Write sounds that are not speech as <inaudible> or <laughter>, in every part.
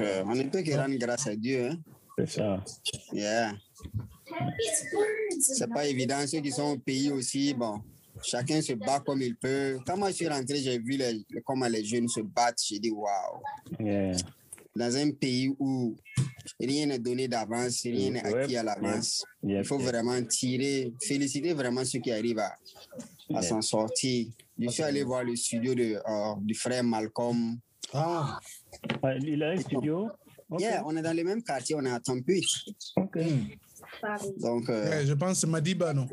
Donc, euh, on ne peut que rendre grâce à Dieu. Hein? C'est ça. Yeah. C'est pas évident. Ceux qui sont au pays aussi, bon, chacun se bat comme il peut. Quand moi je suis rentré, j'ai vu les, comment les jeunes se battent. J'ai dit, waouh. Yeah. Dans un pays où rien n'est donné d'avance, rien n'est acquis à l'avance. yeah, Il faut vraiment tirer, féliciter vraiment ceux qui arrivent à, à s'en sortir. Je suis allé voir le studio de, euh, du frère Malcolm. Ah, Ah, il a un studio? Ok. Yeah, on est dans le même quartier, on est à Tampi. Ok. Donc, euh, yeah, je pense que c'est Madiba, non?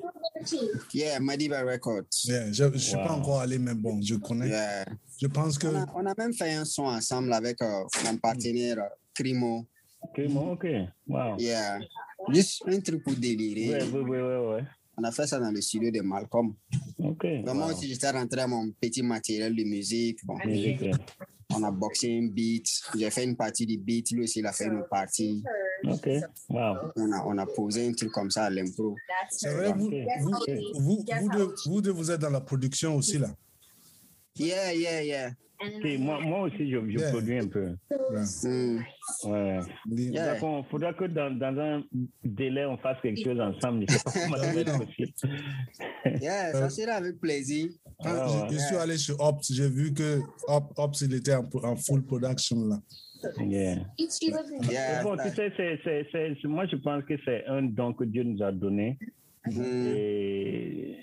yeah, Madiba Records. Yeah, je ne suis pas encore allé, mais bon, je connais. Yeah. Je pense que. On, a, on a même fait un son ensemble avec euh, mon partenaire euh, Crimo. Ok. Wow. Yeah. Juste un truc pour délirer. Ouais, ouais, ouais, ouais, ouais. On a fait ça dans le studio de Malcolm. Ok. Donc, Moi wow. aussi, j'étais rentré à mon petit matériel de musique. Bon, Musique, ouais. On a boxé un beat. J'ai fait une partie du beat. Lui aussi, il a fait une partie. Ok. Wow. On a, on a posé un truc comme ça à l'impro. C'est vrai, vous, vous, vous, vous, deux, vous deux, vous êtes dans la production aussi, là. Yeah, yeah, yeah. Moi, moi aussi, je, je Yeah. produis un peu. Ouais. Dis- Yeah. Faudra que dans, dans un délai, on fasse quelque chose ensemble. Je sais pas comment ça. Yeah, ça sera avec plaisir. Quand Ah, je, ouais. je suis allé chez Ops, j'ai vu que Op- Ops, il était en, en full production, là. Yeah. Yeah, Mais bon, tu sais, c'est, c'est, c'est, c'est- moi, je pense que c'est un don que Dieu nous a donné. Et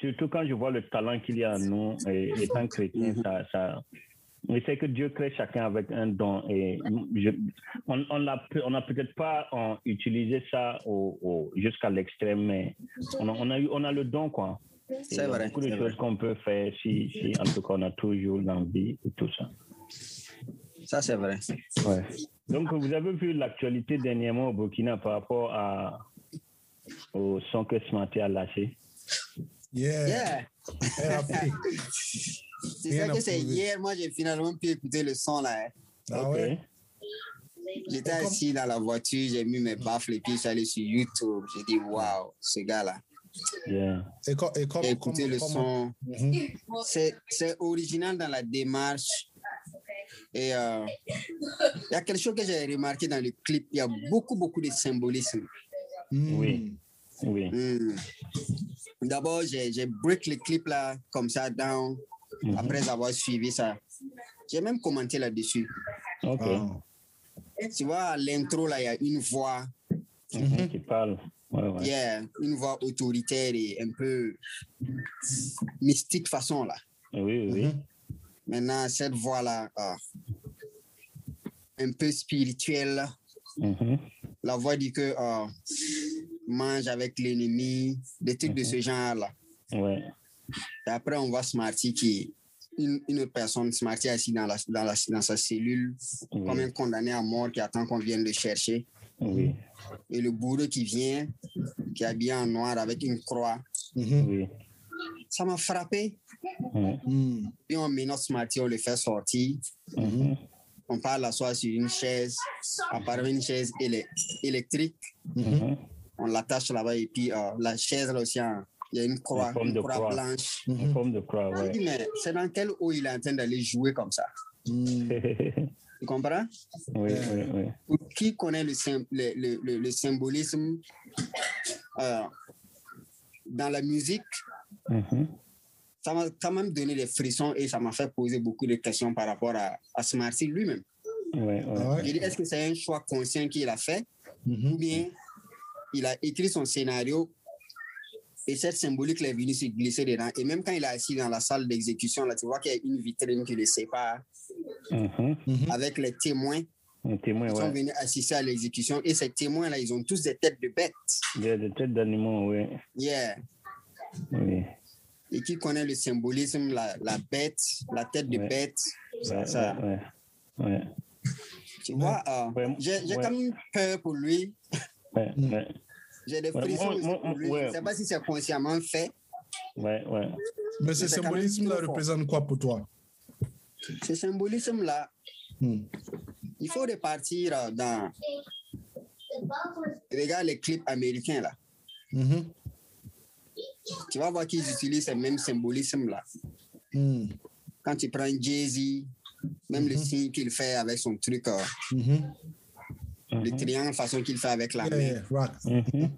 surtout quand je vois le talent qu'il y a en nous, et étant chrétien, Mhm. ça, ça, je sais que Dieu crée chacun avec un don. Et je, on on n'a on n'a peut-être pas euh, utilisé ça au, au- jusqu'à l'extrême, mais on a, on, a eu, on a le don, quoi. Et il y C'est a vrai. beaucoup de c'est choses vrai. qu'on peut faire si, si, en tout cas, on a toujours l'envie et tout ça. Ça, c'est vrai. Ouais. Donc, vous avez vu l'actualité dernièrement au Burkina par rapport à, au son que a lâché. Yeah. Yeah. <laughs> C'est ça que c'est hier, moi j'ai finalement pu écouter le son là. hein. Ah Ok. ouais? J'étais assis dans la voiture, j'ai mis mes baffles et puis allé sur YouTube. J'ai dit waouh, ce gars-là. Yeah. Et, co- et comme, comme- le comme- son. Mhm. C'est c'est original dans la démarche. Et euh, il y a quelque chose que j'ai remarqué dans le clip. Il y a beaucoup, beaucoup de symbolisme. Mm. Oui. Oui. Hmm. D'abord, j'ai break le clip là, comme ça, down, Mhm. après avoir suivi ça. J'ai même commenté là-dessus. Ok. Ah. Tu vois, l'intro, là, il y a une voix, Mhm, Qui parle. Ouais, ouais. yeah, une voix autoritaire et un peu mystique façon, là. Oui, oui. Mhm. Maintenant, cette voix-là, ah, un peu spirituelle, là. La voix dit que ah, mange avec l'ennemi, des trucs de Mhm. ce genre-là. Ouais. Et après, on voit Smarty qui une, une autre personne, Smarty assis dans, la, dans, la, dans sa cellule, Oui. comme un condamné à mort qui attend qu'on vienne le chercher. Oui. Et le bourreau qui vient, qui est habillé en noir avec une croix. Mhm. Oui. Ça m'a frappé. Mm. Puis on met notre Smarty, on le fait sortir. Mhm. On part l'asseoir sur une chaise, apparemment une chaise électrique. On l'attache là-bas et puis euh, la chaise là aussi, hein, il y a une croix, forme une de croix croix. blanche. En Mhm. forme de croix, ouais. dis, mais c'est dans quelle eau il est en train d'aller jouer comme ça? Mm. <laughs> Tu comprends? Oui, oui, oui. Qui connaît le, sym- le, le, le- le symbolisme euh, dans la musique, Mhm. ça m'a quand même donné des frissons et ça m'a fait poser beaucoup de questions par rapport à, à Smarty lui-même. Ouais, ouais. Ouais? Dit, est-ce que c'est un choix conscient qu'il a fait? Ou Mhm. bien il a écrit son scénario et cette symbolique là est venue se glisser dedans. Et même quand il est assis dans la salle d'exécution, là, tu vois qu'il y a une vitrine qui le sépare Mhm. Mhm. avec les témoins Un témoin, qui sont ouais. venus assister à l'exécution. Et ces témoins-là, ils ont tous des têtes de bêtes. Des, des têtes d'animaux, oui. Yeah. Oui. Et qui connaît le symbolisme, la, la bête, la tête de Ouais. bête. Ça, Ouais, ça, ouais, ouais. ouais. Tu vois, euh, Ouais. j'ai quand même peur pour lui. Ouais, ouais, J'ai des Ouais, frissons moi- aussi moi- pour lui. ouais. Je ne sais pas si c'est consciemment fait. ouais, ouais. Mais ce symbolisme-là représente quoi pour toi? Ce symbolisme-là, Mm. il faut repartir dans. Regarde les clips américains là. Mhm. Tu vas voir qu'ils utilisent ce même symbolisme là. Mm. Quand tu prends Jay-Z, Même le Mhm. signe qu'il fait avec son truc, euh, Mhm. Le Mhm. triangle façon qu'il fait avec la Yeah, main. Mhm.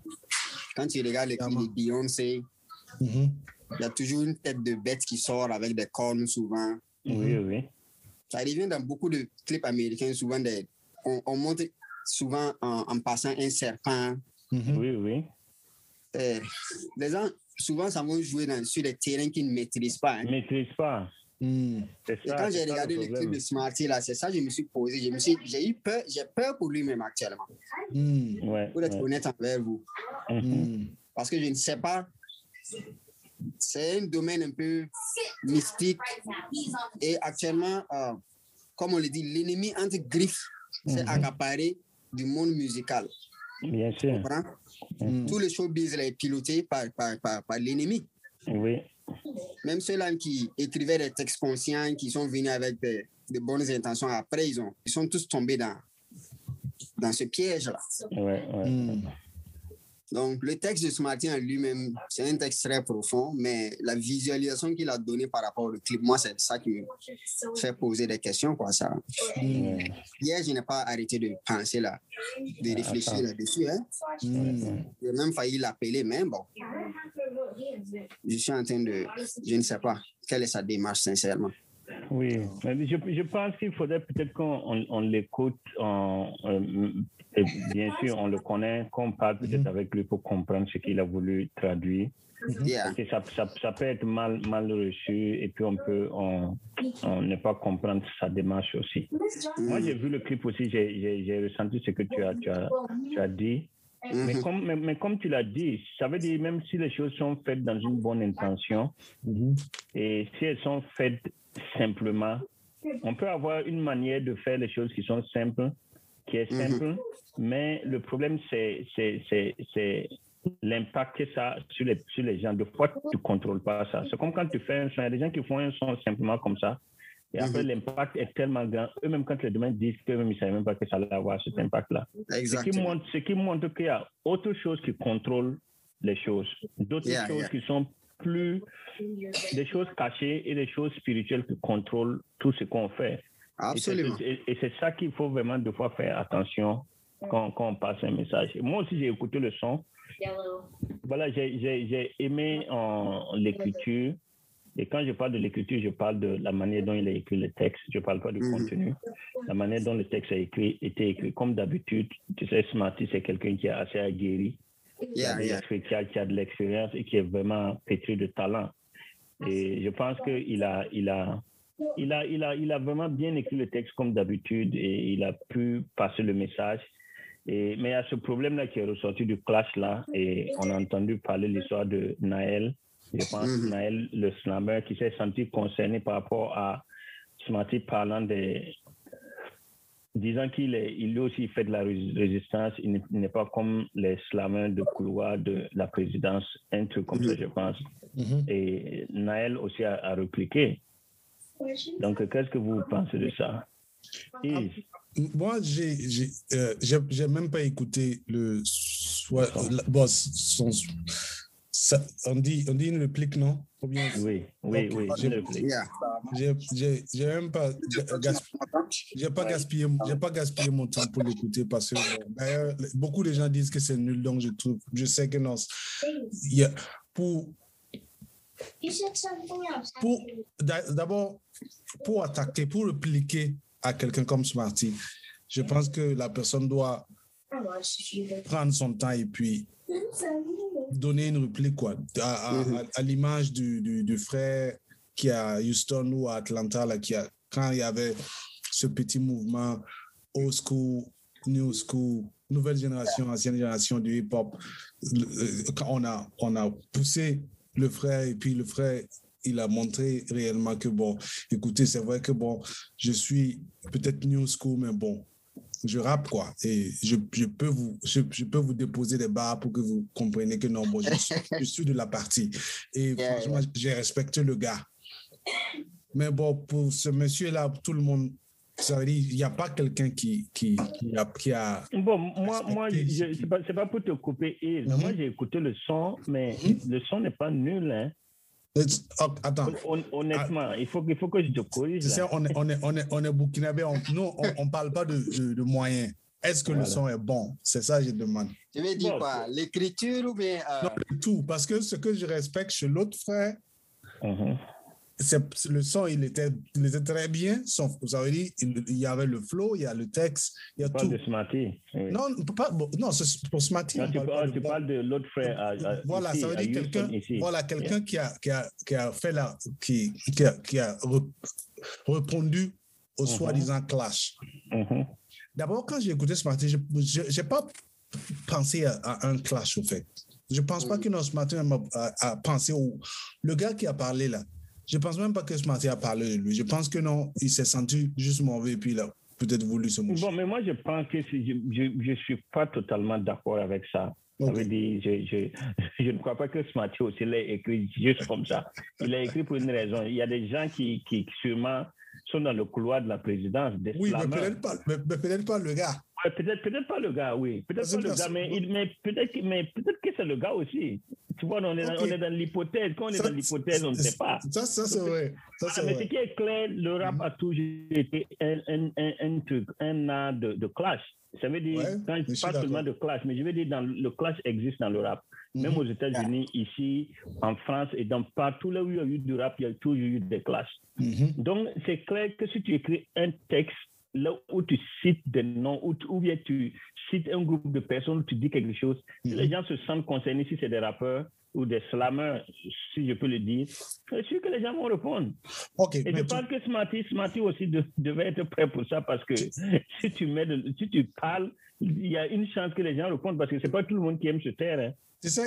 Quand tu regardes les clips de Beyoncé, Mhm. il y a toujours une tête de bête qui sort avec des cornes souvent. Oui, oui. Ça revient dans beaucoup de clips américains, souvent des, on, on montre souvent en, en passant un serpent. Oui, oui. Euh, les gens, souvent, ça va jouer dans, sur des terrains qu'ils ne maîtrisent pas. hein. Ne maîtrise pas. Mm. Ça. quand j'ai regardé le le clip de Smarty, là, c'est ça que je me suis posé. Je me suis, j'ai eu peur, j'ai peur pour lui-même actuellement, Mm. Ouais, pour être ouais. honnête envers vous. Mhm. Mm. Parce que je ne sais pas. C'est un domaine un peu mystique. Et actuellement, euh, comme on le dit, l'ennemi entre griffes s'est Mhm. accaparé du monde musical. Bien sûr. Mm. Tout le showbiz là, est piloté par, par, par, par l'ennemi. Oui. Même ceux-là qui écrivaient des textes conscients, qui sont venus avec des- de bonnes intentions, après, ils, ont, ils sont tous tombés dans, dans ce piège-là. Ouais, ouais. Donc, le texte de Smarty en lui-même, c'est un texte très profond, mais la visualisation qu'il a donnée par rapport au clip, moi, c'est ça qui me fait poser des questions. Quoi, ça. Hier, je n'ai pas arrêté de penser là, de réfléchir là-dessus. Hein. J'ai même failli l'appeler, mais bon, je suis en train de. Je ne sais pas quelle est sa démarche, sincèrement. Oui, je, je pense qu'il faudrait peut-être qu'on on, on l'écoute, en, euh, et bien sûr, on le connaît, qu'on parle peut-être Mhm. avec lui pour comprendre ce qu'il a voulu traduire. Yeah. Parce que ça, ça, ça peut être mal, mal reçu et puis on peut on, on ne pas comprendre sa démarche aussi. Moi, Mm. j'ai vu le clip aussi, j'ai- j'ai j'ai ressenti ce que tu as, tu as, tu as dit. Mais Mhm. comme, mais, mais comme tu l'as dit, ça veut dire même si les choses sont faites dans une bonne intention, Mhm. et si elles sont faites simplement, on peut avoir une manière de faire les choses qui sont simples, qui est Mhm. simple, mais le problème, c'est l'impact que ça a sur les, sur les gens. De fois, tu ne contrôles pas ça. C'est comme quand tu fais un son, il y a des gens qui font un son simplement comme ça, et après, Mhm. l'impact est tellement grand. Eux-mêmes, quand les demain disent qu'eux-mêmes, ils ne savaient même pas que ça allait avoir cet impact-là. Ce qui, montre, ce qui montre qu'il y a autre chose qui contrôle les choses, d'autres Yeah, choses yeah. qui sont plus des choses cachées et des choses spirituelles qui contrôlent tout ce qu'on fait. Et c'est- Absolument. Et, c'est ça qu'il faut vraiment des fois faire attention quand, quand on passe un message. Moi aussi, j'ai écouté le son. Voilà, j'ai- j'ai j'ai aimé en l'écriture. Et quand je parle de l'écriture, je parle de la manière dont il a écrit le texte. Je ne parle pas du Mhm. contenu. La manière dont le texte a écrit, été écrit. Comme d'habitude, tu sais, Smarty, c'est quelqu'un qui est assez aguerri, Yeah, yeah. qui a- qui a de l'expérience et qui est vraiment pétri de talent. Et je pense qu'il a, il a, il a, il a, il a vraiment bien écrit le texte comme d'habitude et il a pu passer le message. Et, mais il y a ce problème-là qui est ressorti du clash là et on a entendu parler l'histoire de Naël. Je pense Mhm. Naël, le slammer, qui s'est senti concerné par rapport à Smarty parlant des, disant qu'il est, il lui aussi fait de la rés- résistance, il n'est- pas comme les slammers de couloir de la présidence, un truc comme ça, Mhm. je pense. Mhm. Et Naël aussi a, a répliqué. Donc, qu'est-ce que vous pensez de ça? Moi, j'ai j'ai euh, j'ai- j'ai même pas écouté le soit la- bon, son, ça, on dit on dit une réplique non? Ou bien Oui, oui, oui, j'ai j'ai j'ai même pas gaspillé j'ai pas gaspillé j'ai pas gaspillé mon temps pour l'écouter parce que d'ailleurs beaucoup de gens disent que c'est nul donc je trouve je sais que non. Pour pour d'a- d'abord pour attaquer pour répliquer à quelqu'un comme Smarty je pense que la personne doit prendre son temps et puis donner une réplique quoi. À, à- à- à l'image du, du, du frère qui à Houston ou à Atlanta là, qui a, quand il y avait ce petit mouvement old school new school nouvelle génération ancienne génération du hip hop le- euh, quand on a on a poussé le frère et puis le frère il a montré réellement que bon écoutez c'est vrai que bon je suis peut-être new school mais bon je rappe quoi et je, je peux vous je, je peux vous déposer des barres pour que vous compreniez que non bon je, suis- je suis de la partie et Yeah, franchement j'ai respecté le gars mais bon pour ce monsieur là tout le monde ça veut dire il n'y a pas quelqu'un qui qui qui a, qui a Bon, moi, moi c'est- c'est pas, c'est pas pour te couper, Yves. Moi, j'ai écouté le son, mais Mhm. le son n'est pas nul. Hein. Oh, attends. Hon- Honnêtement, il, faut, il faut que je te corrige. Tu sais, là. on est, on est, on est, on est burkinabé. on- nous, on ne parle pas de, de, de moyens. Est-ce que le son est bon? C'est ça que je demande. Je vais dire quoi? L'écriture ou bien. euh, Non, le tout. Parce que ce que je respecte chez l'autre frère, c'est le son, il était, il était très bien. Son, ça veut dire, il, il y avait le flow, il y a le texte, il y a Tu parles tout. de Smarty. oui. Non, pas, non, c'est pour matin. Non, on tu, parle parles, de tu parles de l'autre frère. à- à- Voilà, ici, ça veut dire quelqu'un, voilà, quelqu'un qui, a, qui, a, qui a fait la, qui, qui a, qui a re- répondu au Mhm. soi-disant clash. Mhm. D'abord, quand j'ai écouté matin, je n'ai pas pensé à, à un clash, au fait. Je ne pense pas que ce matin m'a a, a pensé au. Le gars qui a parlé là, je ne pense même pas que matin a parlé de lui. Je pense que non, il s'est senti juste mauvais et puis il a peut-être voulu se moucher. Bon, mais moi, je pense que je ne suis pas totalement d'accord avec ça. Ça Ok. veut dire, je, je, <laughs> je ne crois pas que Smarty aussi l'a écrit juste comme ça. Il l'a écrit pour une raison. Il y a des gens qui, qui sûrement sont dans le couloir de la présidence, des Oui, mais peut-être pas, mais- mais peut-être pas le gars. Ouais, peut-être peut-être pas le gars, oui. Peut-être pas que le gars, mais, il- mais peut-être peut-être que c'est le gars aussi. Tu vois, on est, dans, Ok. on est dans l'hypothèse. Quand on est Ça, dans l'hypothèse, on ne sait pas. Ça, ça c'est vrai. Ça, Ah, mais vrai. ce qui est clair, le rap a toujours été un, un, un, un truc, un art de, de clash. Ça veut dire, Ouais, quand je je suis parle seulement de clash, mais je veux dire, dans, le clash existe dans le rap. Même Mhm. aux États-Unis, ici, en France et dans partout là où il y a eu du rap, il y a toujours eu des clashs. Mhm. Donc, c'est clair que si tu écris un texte là où tu cites des noms, ou, ou bien tu cites un groupe de personnes, où tu dis quelque chose, Mhm. les gens se sentent concernés, si c'est des rappeurs ou des slammers, si je peux le dire, je suis sûr que les gens vont répondre. OK, Et je tu- pense que Smarty, Smarty aussi de- devait être prêt pour ça parce que <laughs> si tu mets, de- si tu parles, il y a une chance que les gens répondent parce que c'est pas tout le monde qui aime se taire. hein.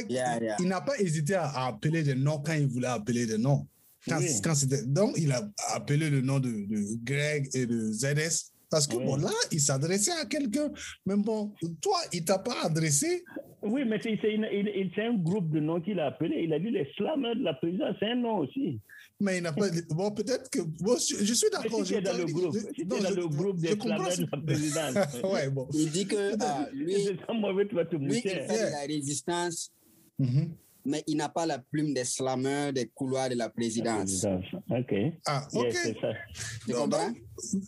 Yeah, yeah. il n'a pas hésité à, appeler des noms quand il voulait appeler des noms. Quand, Oui. quand c'était, donc, il a appelé le nom de, de Greg et de ZS. Parce que Oui. bon, là, il s'adressait à quelqu'un. Mais bon, toi, il t'a pas adressé? Oui, mais c'est c'est une- il- il- c'est un groupe de noms qu'il a appelé. Il a dit les slammers de la présidence, c'est un nom aussi. Mais il n'a pas. Bon, peut-être que. Bon, je, je suis d'accord. si tu es je- dans le je- groupe, je- si tu non, es dans je- le groupe des comprends slammers ce- de la présidence, ouais, bon. Il dit que <laughs> ah, lui, lui, il fait de la résistance, Mhm. mais il n'a pas la plume des slammeurs des couloirs de la présidence. Ok. Ah, ok. Yes, c'est ça. Tu Donc, comprends?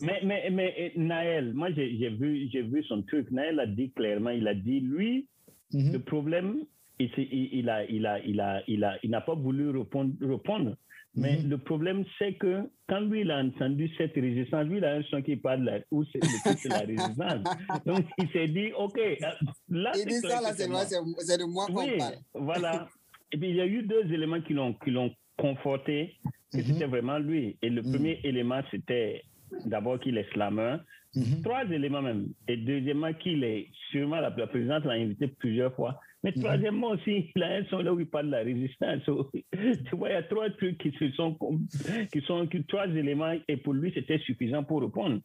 Mais, mais, mais eh, Naël, moi j'ai vu, j'ai vu son truc. Naël a dit clairement, il a dit, lui, Mhm. le problème, il, il, il a, il, a, il, a, il, a, il n'a pas voulu répondre. répondre. Mais Mhm. le problème, c'est que quand lui, il a entendu cette résistance, lui, il a un son qui parle là, où c'est la résistance. <laughs> Donc, il s'est dit, OK, là, c'est ça, là, c'est de moi qu'on Oui, parle. voilà. Et puis, il y a eu deux éléments qui l'ont, conforté que Mhm. c'était vraiment lui. Et le Mhm. premier élément, c'était d'abord qu'il est slammer. Mhm. Trois éléments même. Et deuxièmement, qu'il est sûrement la, la présidente l'a invité plusieurs fois. Mais Mhm. troisièmement aussi, il a un son là où il parle de la résistance. <laughs> tu vois, il y a trois trucs qui se sont, qui sont, qui, trois éléments, et pour lui, c'était suffisant pour répondre.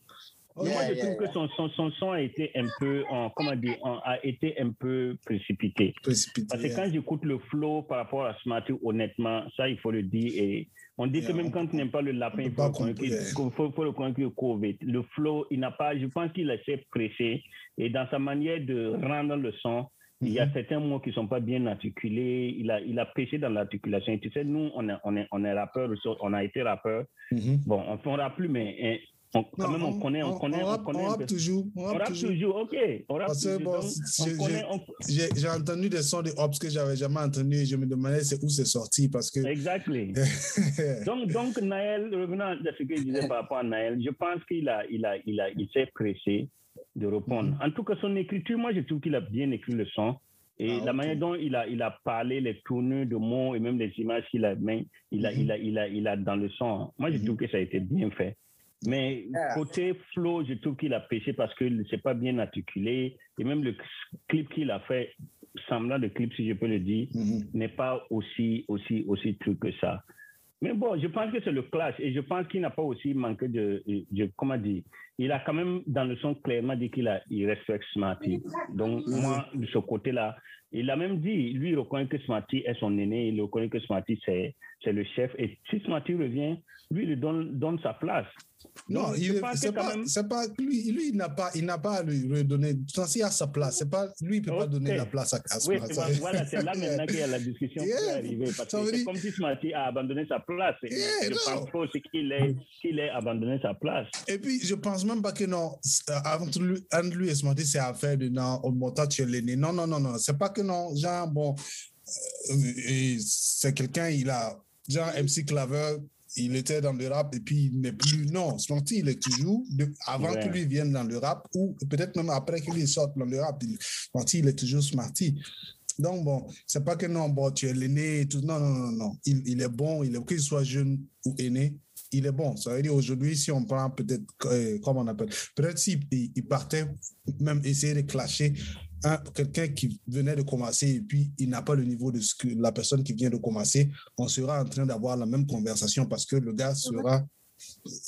Ok. Moi, je Yeah, trouve yeah, que son, son, son son a été un peu, en, comment dire, en- a été un peu précipité. Précipité. Parce que quand j'écoute le flow par rapport à Smarty, honnêtement, ça, il faut le dire. Et on dit Yeah, que même quand tu n'aimes pas le lapin, il faut comprendre. faut, faut le court vite. Le flow, il n'a pas, je pense qu'il a été pressé. Et dans sa manière de rendre le son, il y a Mhm. certains mots qui ne sont pas bien articulés. Il a, il a pêché dans l'articulation. Et tu sais, nous, on est, on est, on est rappeurs, on a été rappeurs. Mhm. Bon, on ne rappe plus, mais hein, on, quand Non, même, on connaît, on, connaît, on, rappe, connaît. on rappe toujours. On rappe rappe toujours. toujours, ok. On rappe Parce que, bon, j'ai- entendu des sons de Hobbs que j'avais jamais entendus et je me demandais c'est où c'est sorti parce que. Exactly. <laughs> Donc, donc Naël, revenant à ce que je disais par rapport à Naël, je pense qu'il a, il a, il a, il s'est pressé de répondre. Mhm. En tout cas, son écriture, moi, je trouve qu'il a bien écrit le son. Et Ah, la manière dont il a, il a parlé, les tournures de mots et même les images qu'il a, il a, Mhm. il a, il a, il a dans le son. Moi, je Mhm. trouve que ça a été bien fait. Mais Yeah. côté flow, je trouve qu'il a pêché parce que c'est pas bien articulé. Et même le clip qu'il a fait, semblant de clip, si je peux le dire, Mhm. n'est pas aussi, aussi, aussi truc que ça. Mais bon, je pense que c'est le clash et je pense qu'il n'a pas aussi manqué de, de- comment dire, il a quand même dans le son clairement dit qu'il il respecte Smarty. Donc moi, de ce côté-là, il a même dit, lui, il reconnaît que Smarty est son aîné, il reconnaît que Smarty c'est, c'est le chef. Et si Smarty revient, lui, il lui donne, donne sa place. Non, Donc, il, pense que c'est pas, même- c'est pas lui, lui, il n'a pas, il n'a pas à lui redonner. Censé à sa place. C'est pas lui, il peut pas Ok. donner la place à, à Oui, c'est- voilà, c'est là <laughs> maintenant qu'il y a la discussion qui Yeah. est arrivée. Parce Ça que c'est dire- comme si Smarty a abandonné sa place. Yeah, je non. pense pas qu'il ait, qu'il ait abandonné sa place. Et puis, je pense même pas que non, c'est- euh, entre lui, entre lui et Smarty, c'est affaire de non, toi, tu es l'aîné. Non, non, non, non. C'est pas que non, genre, bon, euh, et c'est quelqu'un, il a, genre, MC Claver, il était dans le rap et puis il n'est plus. Non, Smarty, il est toujours, de- avant Ouais. que lui vienne dans le rap ou peut-être même après qu'il sorte dans le rap, il, il est toujours Smarty. Donc, bon, c'est pas que non, bon, tu es l'aîné et tout. Non, non, non, non. Il, il est bon, il est, qu'il soit jeune ou aîné, il est bon. Ça veut dire aujourd'hui, si on prend peut-être, euh, comment on appelle, peut-être s'il il, partait même essayer de clasher quelqu'un qui venait de commencer et puis il n'a pas le niveau de ce que la personne qui vient de commencer, on sera en train d'avoir la même conversation parce que le gars sera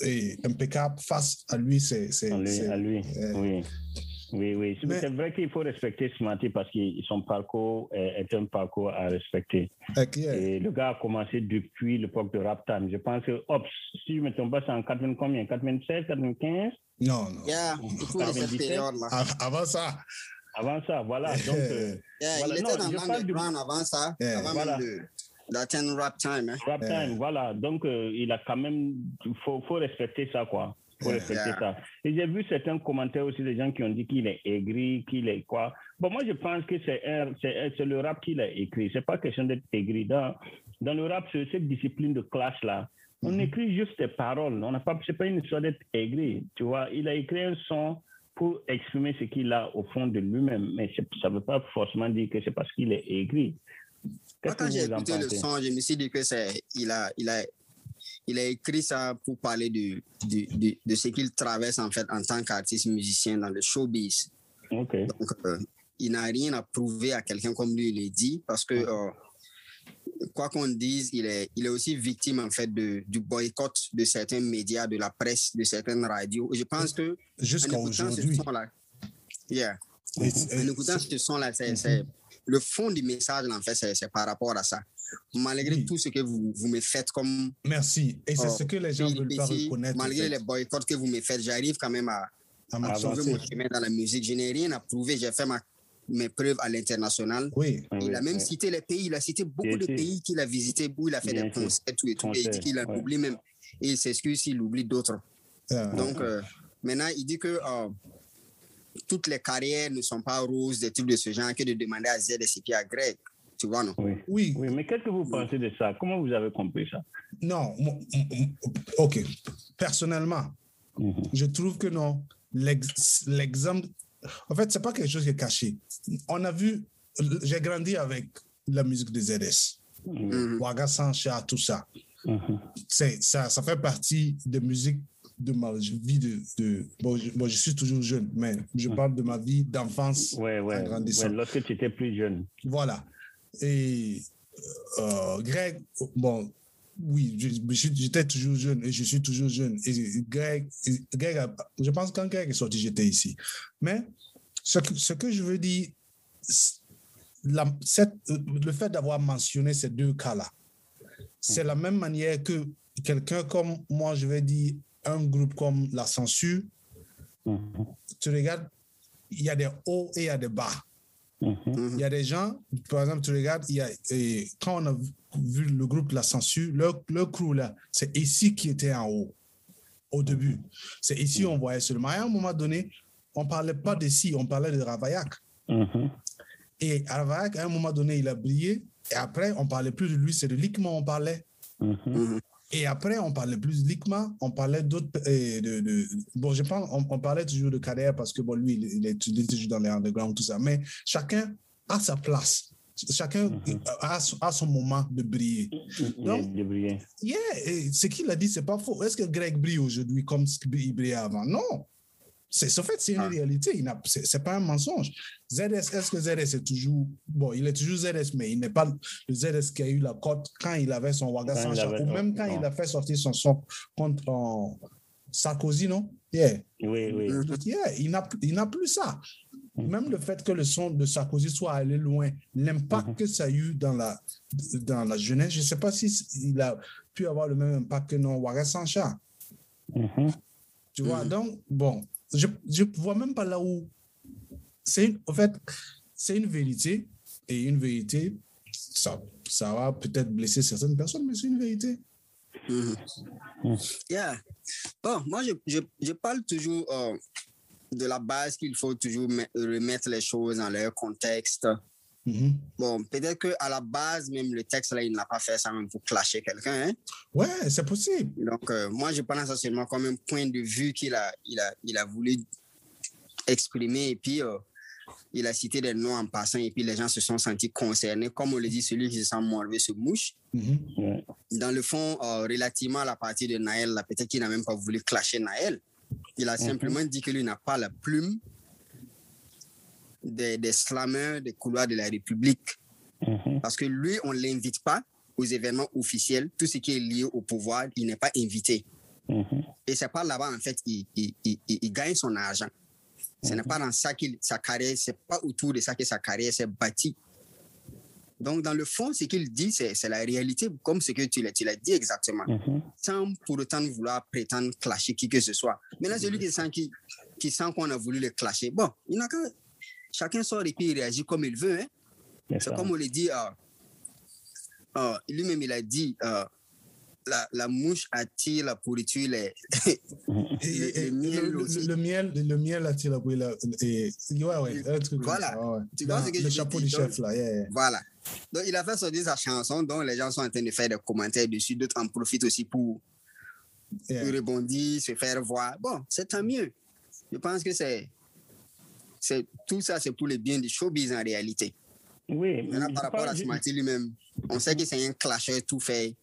euh, impeccable face à lui. C'est, c'est, À lui, c'est- à lui. euh, oui. Oui, oui. C'est mais- c'est vrai qu'il faut respecter Smarty parce que son parcours est, est un parcours à respecter. Et le gars a commencé depuis l'époque de Rap Time. Je pense que, hop, si je me trompe pas, c'est en 80 combien? 96, 95 Non, non. Yeah, tout cette 97. période-là. Av- Avant ça, Avant ça, voilà. <laughs> Donc, euh, Yeah, Voilà, il non, était dans je parle du- l'underground avant ça, Yeah. avant Voilà. même d'atteindre rap time. Hein. Rap Yeah. Time, voilà. Donc, euh, il a quand même. Il faut, faut respecter ça, quoi. Il faut Yeah. respecter Yeah. ça. Et j'ai vu certains commentaires aussi des gens qui ont dit qu'il est aigri, qu'il est quoi. Bon, moi, je pense que c'est, un- c'est, c'est le rap qu'il a écrit. C'est pas question d'être aigri. Dans, dans le rap, c'est cette discipline de clash, là, on Mhm. écrit juste des paroles. On n'a pas, c'est pas une histoire d'être aigri. Tu vois, il a écrit un son pour exprimer ce qu'il a au fond de lui-même. Mais ça ne veut pas forcément dire que c'est parce qu'il est aigri. Qu'est-ce quand j'ai écouté le son, je me suis dit que c'est, il a, il a, il a écrit ça pour parler du- du- de ce qu'il traverse en fait en tant qu'artiste musicien dans le showbiz. Donc, euh, il n'a rien à prouver à quelqu'un comme lui il est dit parce que euh, quoi qu'on dise, il est, il est aussi victime en fait de, du boycott de certains médias, de la presse, de certaines radios. Et je pense que jusqu'à ce aujourd'hui. son-là, yeah, en écoutant ce son-là, c'est, c'est- le fond du message, en fait, c'est, c'est par rapport à ça. Malgré Oui. tout ce que vous, vous me faites comme Merci. Et c'est Oh, ce que les gens veulent pas reconnaître. en malgré fait, les boycotts que vous me faites, j'arrive quand même à, à à trouver mon chemin dans la musique. Je n'ai rien à prouver. J'ai fait ma, mes preuves à l'international. Oui. Oui, Il a même oui. cité les pays, il a cité beaucoup Bien de pays qu'il a visités, où il a fait Bien des concerts, tout et tout. Et il dit qu'il ouais. oublie même. Et il s'excuse s'il oublie d'autres. Yeah. Donc, euh, maintenant, il dit que euh, toutes les carrières ne sont pas roses, des trucs de ce genre, que de demander à Z et puis à Greg. Tu vois, non? Oui. Oui. Oui, mais qu'est-ce que vous pensez de ça? Comment vous avez compris ça? Non. OK. Personnellement, Mhm. je trouve que non. L'ex- L'exemple. En fait, c'est pas quelque chose qui est caché. On a vu. J'ai grandi avec la musique des ZS. Mhm. Ouaga Sancha, tout ça. Mhm. C'est, ça, ça fait partie de musique de ma vie de, de bon, je, bon, je suis toujours jeune, mais je parle de ma vie d'enfance Ouais, en grandissant. ouais, Lorsque tu étais plus jeune. Voilà. Et euh, Greg, bon, oui, j'étais toujours jeune et je suis toujours jeune. Et Greg, Greg a- je pense que quand Greg est sorti, j'étais ici. Mais ce que, ce que je veux dire, c'est la- cette- le fait d'avoir mentionné ces deux cas-là, c'est la même manière que quelqu'un comme moi, je vais dire, un groupe comme La Censure, Mhm. tu regardes, il y a des hauts et il y a des bas. Mhm. Il y a des gens, par exemple, tu regardes, il y a, et quand on a vu le groupe La Censure, leur, leur crew là, c'est ici qui était en haut, au début. C'est ici on voyait seulement. À un moment donné, on ne parlait pas d'ici, on parlait de Ravaillac. Mhm. Et Ravaillac, à un moment donné, il a brillé. Et après, on ne parlait plus de lui, c'est de Likma on parlait. Mhm. Et après, on parlait plus de Likma, on parlait d'autres. euh, De, de- bon, je pense, on, on parlait toujours de Kader parce que bon, lui, il, il est, il est toujours dans les underground, tout ça. Mais chacun a sa place. Chacun Mhm. a, son- a son moment de briller. Il est débrouillé. Yeah, et ce qu'il a dit, c'est pas faux. Est-ce que Greg brille aujourd'hui comme qu'il brillait avant? Non. C'est, en fait, c'est une Ah. réalité. C'est, pas un mensonge. ZS, est-ce que ZS est toujours. Bon, il est toujours ZS, mais il n'est pas le ZS qui a eu la cote quand il avait son Waga sans avait- ou même quand non. il a fait sortir son son contre. en- Sarkozy, non? Yeah. Oui, oui. Yeah, il n'a plus ça. Même le fait que le son de Sarkozy soit allé loin, l'impact que ça a eu dans la, dans la jeunesse, je ne sais pas si il a pu avoir le même impact que non Warren Sancha. Tu vois, donc, bon, je ne vois même pas là où. C'est en fait, c'est une vérité, et une vérité, ça, ça va peut-être blesser certaines personnes, mais c'est une vérité. Yeah. Bon, moi, je, je, je parle toujours euh, de la base qu'il faut toujours remettre les choses dans leur contexte. Mhm. Bon, peut-être qu'à la base, même le texte, là, il n'a pas fait ça même pour clasher quelqu'un. Hein? Ouais, c'est possible. Donc, euh, moi, je pense seulement comme un point de vue qu'il a, il a, il a voulu exprimer. Et puis, euh, il a cité des noms en passant. Et puis, les gens se sont sentis concernés. Comme on le dit, celui qui se sent morvé se mouche. Mhm. Dans le fond, euh, relativement à la partie de Naël, là, peut-être qu'il n'a même pas voulu clasher Naël. Il a simplement dit que lui n'a pas la plume des, des slammers des couloirs de la République. Parce que lui, on ne l'invite pas aux événements officiels. Tout ce qui est lié au pouvoir, il n'est pas invité. Et c'est pas là-bas, en fait, il, il, il, il gagne son argent. Ce n'est pas dans ça que sa carrière, c'est pas autour de ça que sa carrière s'est bâtie. Donc, dans le fond, ce qu'il dit, c'est la réalité, comme ce que tu l'as dit exactement, sans pour autant vouloir prétendre clasher qui que ce soit. Maintenant, celui qui sent qui, qui sent qu'on a voulu le clasher, bon, il n'a qu'à chacun sort et puis il réagit comme il veut. Hein. C'est comme on le dit, euh, euh, lui-même il a dit, euh, la, la, mouche attire la pourriture, les, <laughs> le, miel le, le, miel, le miel attire la pourriture. Et, ouais, ouais, un truc voilà. Ça, ouais. Tu vois ce que le je chapeau du donc, chef, là. Yeah, yeah. Voilà. Donc, il a fait sortir sa chanson dont les gens sont en train de faire des commentaires dessus. D'autres en profitent aussi pour, Yeah. pour rebondir, se faire voir. Bon, c'est tant mieux. Je pense que c'est c'est tout ça, c'est pour le bien du showbiz en réalité. Oui, Maintenant, par rapport à Smarty lui-même, on sait que c'est un clasher tout fait.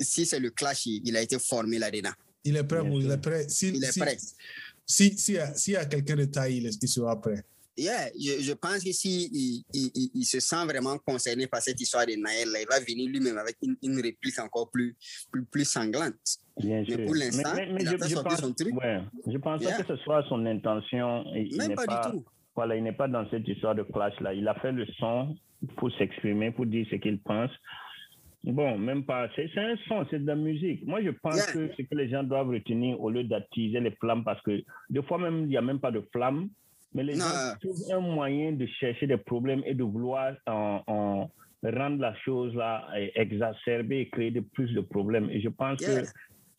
Si c'est le clash, il, a été formé là-dedans. Il est prêt, il est prêt. Si, Il est si, prêt. Si, si, s'il y a quelqu'un de taille, il, est- il sera prêt. Yeah, je, je pense que si il, il- il- il se sent vraiment concerné par cette histoire de Naël, il va venir lui-même avec une, une réplique encore plus, plus, plus sanglante. Bien Mais sûr. pour l'instant, il a sortir pense, son truc. ouais, je pense Yeah. que ce soit son intention. Il, Même pas, pas, du tout. Voilà, il n'est pas dans cette histoire de clash-là. Il a fait le son pour s'exprimer, pour dire ce qu'il pense. Bon, même pas. C'est c'est un son, c'est de la musique. Moi, je pense Yeah. que ce que les gens doivent retenir au lieu d'attiser les flammes, parce que des fois même, il n'y a même pas de flammes, mais les Non. gens trouvent un moyen de chercher des problèmes et de vouloir en, en rendre la chose là eh, exacerbée et créer de plus de problèmes. Et je pense Yeah. que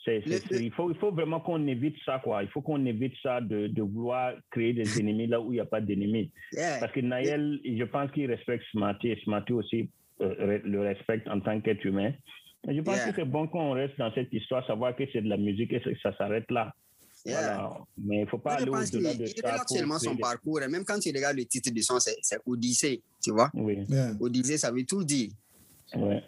c'est, c'est- Le- c'est- il, faut, il faut vraiment qu'on évite ça, quoi. Il faut qu'on évite ça de, de vouloir créer des <laughs> ennemis là où il n'y a pas d'ennemis. Yeah. Parce que Naël, je pense qu'il respecte Smarty et Smarty aussi euh, le respecte en tant qu'être humain. Et je pense Yeah. que c'est bon qu'on reste dans cette histoire, savoir que c'est de la musique et que ça s'arrête là. Yeah. Voilà. Mais il ne faut pas Moi, aller qu'il au-delà de ça. créer son des- parcours. Et même quand tu regardes le titre du son, c'est Odyssée, tu vois. Oui, Yeah. Odyssée, ça veut tout dire. ouais,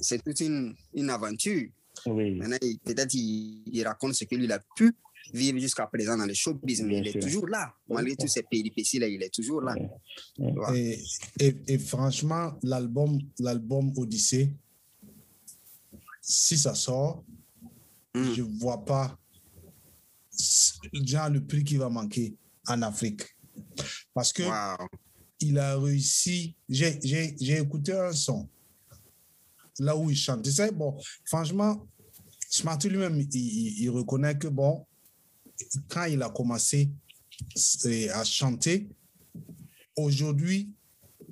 C'est toute une, une aventure. oui. Maintenant, il- peut-être il, il raconte ce que lui il a pu vivre jusqu'à présent dans le showbiz, mais Bien il est sûr. toujours là. Malgré toutes ces péripéties-là, il est toujours là. Ouais. Et, et, et franchement, l'album, l'album Odyssée, si ça sort, Mm. je ne vois pas genre le prix qui va manquer en Afrique. Parce que Wow. il a réussi. J'ai, écouté un son là où il chante. Tu sais, bon, franchement, Smarty lui-même, il, il- il reconnaît que, bon, quand il a commencé à chanter, aujourd'hui,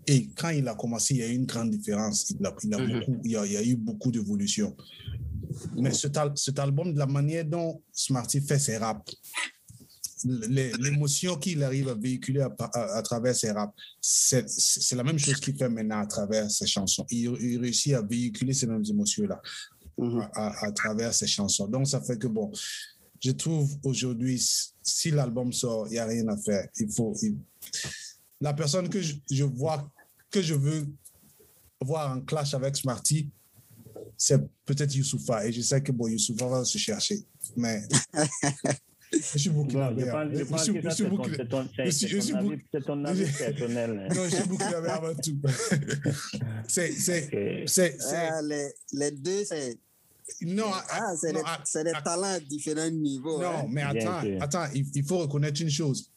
et quand il a commencé, il y a eu une grande différence. Il, a, il, a Mhm. beaucoup, il, y a, il y a eu beaucoup d'évolution. Mais cet, al- cet album, de la manière dont Smarty fait ses raps, l'émotion qu'il arrive à véhiculer à, à- à travers ses raps, c'est la même chose qu'il fait maintenant à travers ses chansons. Il, il réussit à véhiculer ces mêmes émotions-là Mhm. à, à- à travers ses chansons. Donc, ça fait que, bon, je trouve aujourd'hui, si l'album sort, il n'y a rien à faire. Il faut. il- La personne que je, je vois, que je veux voir en clash avec Smarty, c'est peut-être Youssoufa. Et je sais que, bon, Youssoufa va se chercher. Mais. <laughs> je suis Bon, burkinabé. je suis- c'est burkinabé. c'est ton- c'est- c'est avis- bouc- c'est ton avis personnel. <laughs> Non, je suis burkinabé avant tout. <laughs> c'est. c'est- c'est- c'est- Ah, les, les deux, c'est Non, ah, c'est des, ah, des ah, talents à différents niveaux. Non, hein. mais attends, attends, il, il faut reconnaître une chose.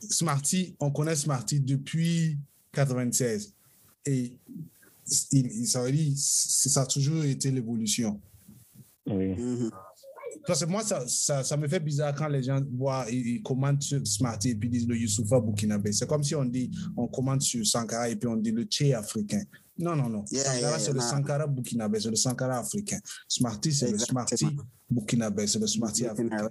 Smarty, on connaît Smarty depuis 96. Et il, il- ça veut dire, c- ça a toujours été l'évolution. Oui. Mhm. Parce que moi, ça, ça, ça me fait bizarre quand les gens voient, ils, ils commentent sur Smarty et puis disent le Youssoufa burkinabé. C'est comme si on dit, on commente sur Sankara et puis on dit le Tché africain. Non, non, non. Yeah, Sankara, yeah, c'est le. Sankara burkinabé, c'est le Sankara africain. Smarty, c'est le. Smarty burkinabé, c'est le Smarty africain.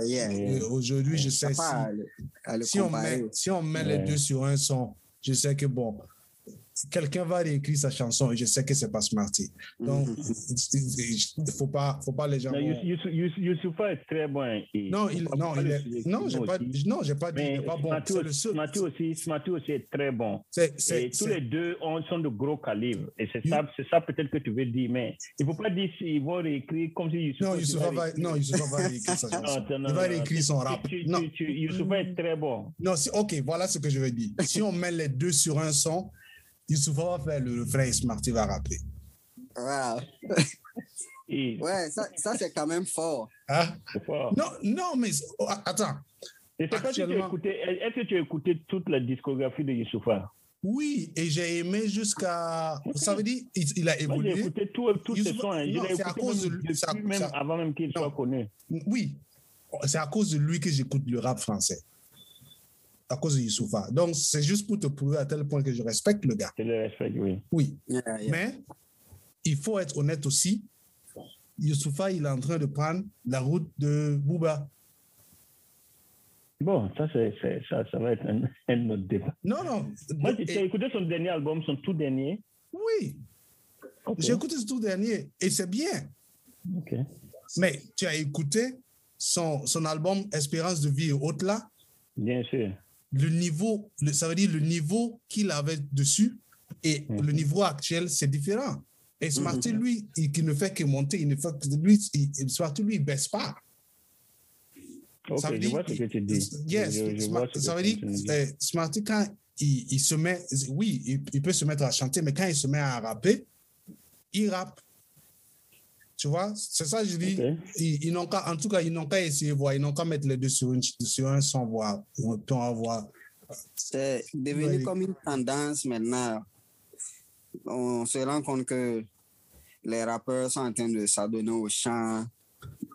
Aujourd'hui, je sais si, pas à le, à le si on met, si on met les deux sur un son, je sais que bon, quelqu'un va réécrire sa chanson et je sais que c'est pas Smarty. Donc, Mhm. il faut pas, faut pas les gens. Non, Youssoufa est très bon. et- Non, il, on non, il est, non, j'ai pas, non, j'ai pas dit, il Mais est pas bon. Smarty aussi. Smarty aussi, est très bon. C'est, c'est, Et tous les deux ont- sont de gros calibres. Et c'est You- ça, c'est ça peut-être que tu veux dire. Mais il ne faut pas dire s'ils vont réécrire comme si Youssoufa. non, Youssoufa va, réécrire. non, Youssoufa va réécrire sa <laughs> chanson. il va réécrire son rap. Youssoufa est très bon. non, ok, voilà ce que je veux dire. Si on met les deux sur un son, Youssoufa va faire le refrain et Smarty va rapper. Wow. <laughs> Ouais, ça, ça c'est quand même fort. Hein? c'est fort. Non, non, mais oh, attends. Et c'est tu Actuellement-. Est-ce que tu as écouté toute la discographie de Youssoufa Oui, et j'ai aimé jusqu'à. Ça veut dire, il, il a Moi, j'ai évolué. écouté tous ces Youssoufa- sons. hein. Non, c'est à cause de même même à- avant même qu'il soit connu. Oui, c'est à cause de lui que j'écoute le rap français. À cause de Youssoufa. Donc, c'est juste pour te prouver à tel point que je respecte le gars. Je le respecte, oui. Oui, Yeah, yeah. mais il faut être honnête aussi. Youssoufa, il est en train de prendre la route de Booba. Bon, ça, c'est, ça, ça va être un, un autre débat. Non, non. Moi, tu as écouté son dernier album, son tout dernier. oui, j'ai écouté ce tout dernier et c'est bien. Ok. Mais tu as écouté son, son album Espérance de vie et autres là? Bien sûr. Le niveau, le- ça veut dire le niveau qu'il avait dessus et Mhm. le niveau actuel, c'est différent. Et Smarty, Mhm. lui, il, ne fait que monter, il ne fait que lui, il, Smarty, lui, il baisse pas. Ok, ça veut je dire, vois ce que tu dis. Yes, Je- je ce ça veut dire, euh, Smarty, quand il, il se met, oui, il, il peut se mettre à chanter, mais quand il se met à rapper, il rappe. Tu vois, c'est ça que je dis. Ils, ils n'ont qu'à, en tout cas, ils n'ont qu'à essayer de voir, ils n'ont qu'à mettre les deux sur, une, sur un sans voir. On peut en voir. C'est devenu Ouais. comme une tendance maintenant. On se rend compte que les rappeurs sont en train de s'adonner au chant,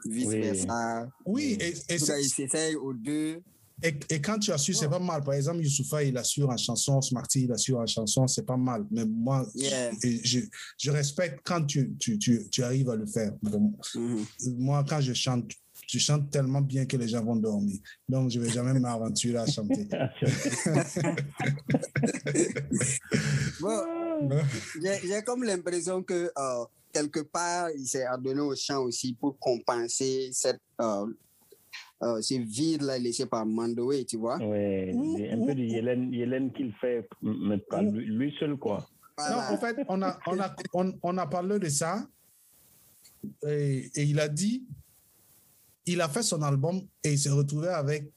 vice-versa. Oui, et, et cas, c'est- ils s'essayent aux deux. Et, et quand tu assures, c'est pas mal. Par exemple, Youssoufa, il assure en chanson, Smarty, il assure en chanson, c'est pas mal. Mais moi, Yeah. je, respecte quand tu, tu, tu, tu arrives à le faire. Bon, Mhm. moi, quand je chante, tu chantes tellement bien que les gens vont dormir. Donc, je vais jamais m'aventurer à chanter. <laughs> <laughs> Bon, j'ai j'ai comme l'impression que euh, quelque part, il s'est adonné au chant aussi pour compenser cette, euh, euh, ce vide-là laissé par Mandoway, tu vois. C'est un peu de Yélène, Yélène qu'il fait, mais pas lui, lui seul, quoi. Non, Voilà. en fait, on a, on a, on, on a parlé de ça et, et il a dit, il a fait son album et il s'est retrouvé avec,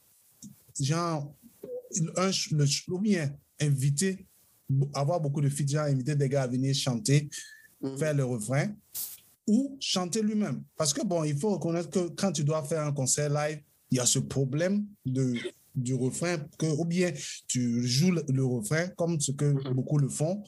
genre, un, le, ou bien invité, avoir beaucoup de feats, genre inviter des gars à venir chanter, Mhm. faire le refrain ou chanter lui-même. Parce que, bon, il faut reconnaître que quand tu dois faire un concert live, il y a ce problème de, du refrain, que, ou bien tu joues le, le refrain comme ce que Mhm. beaucoup le font,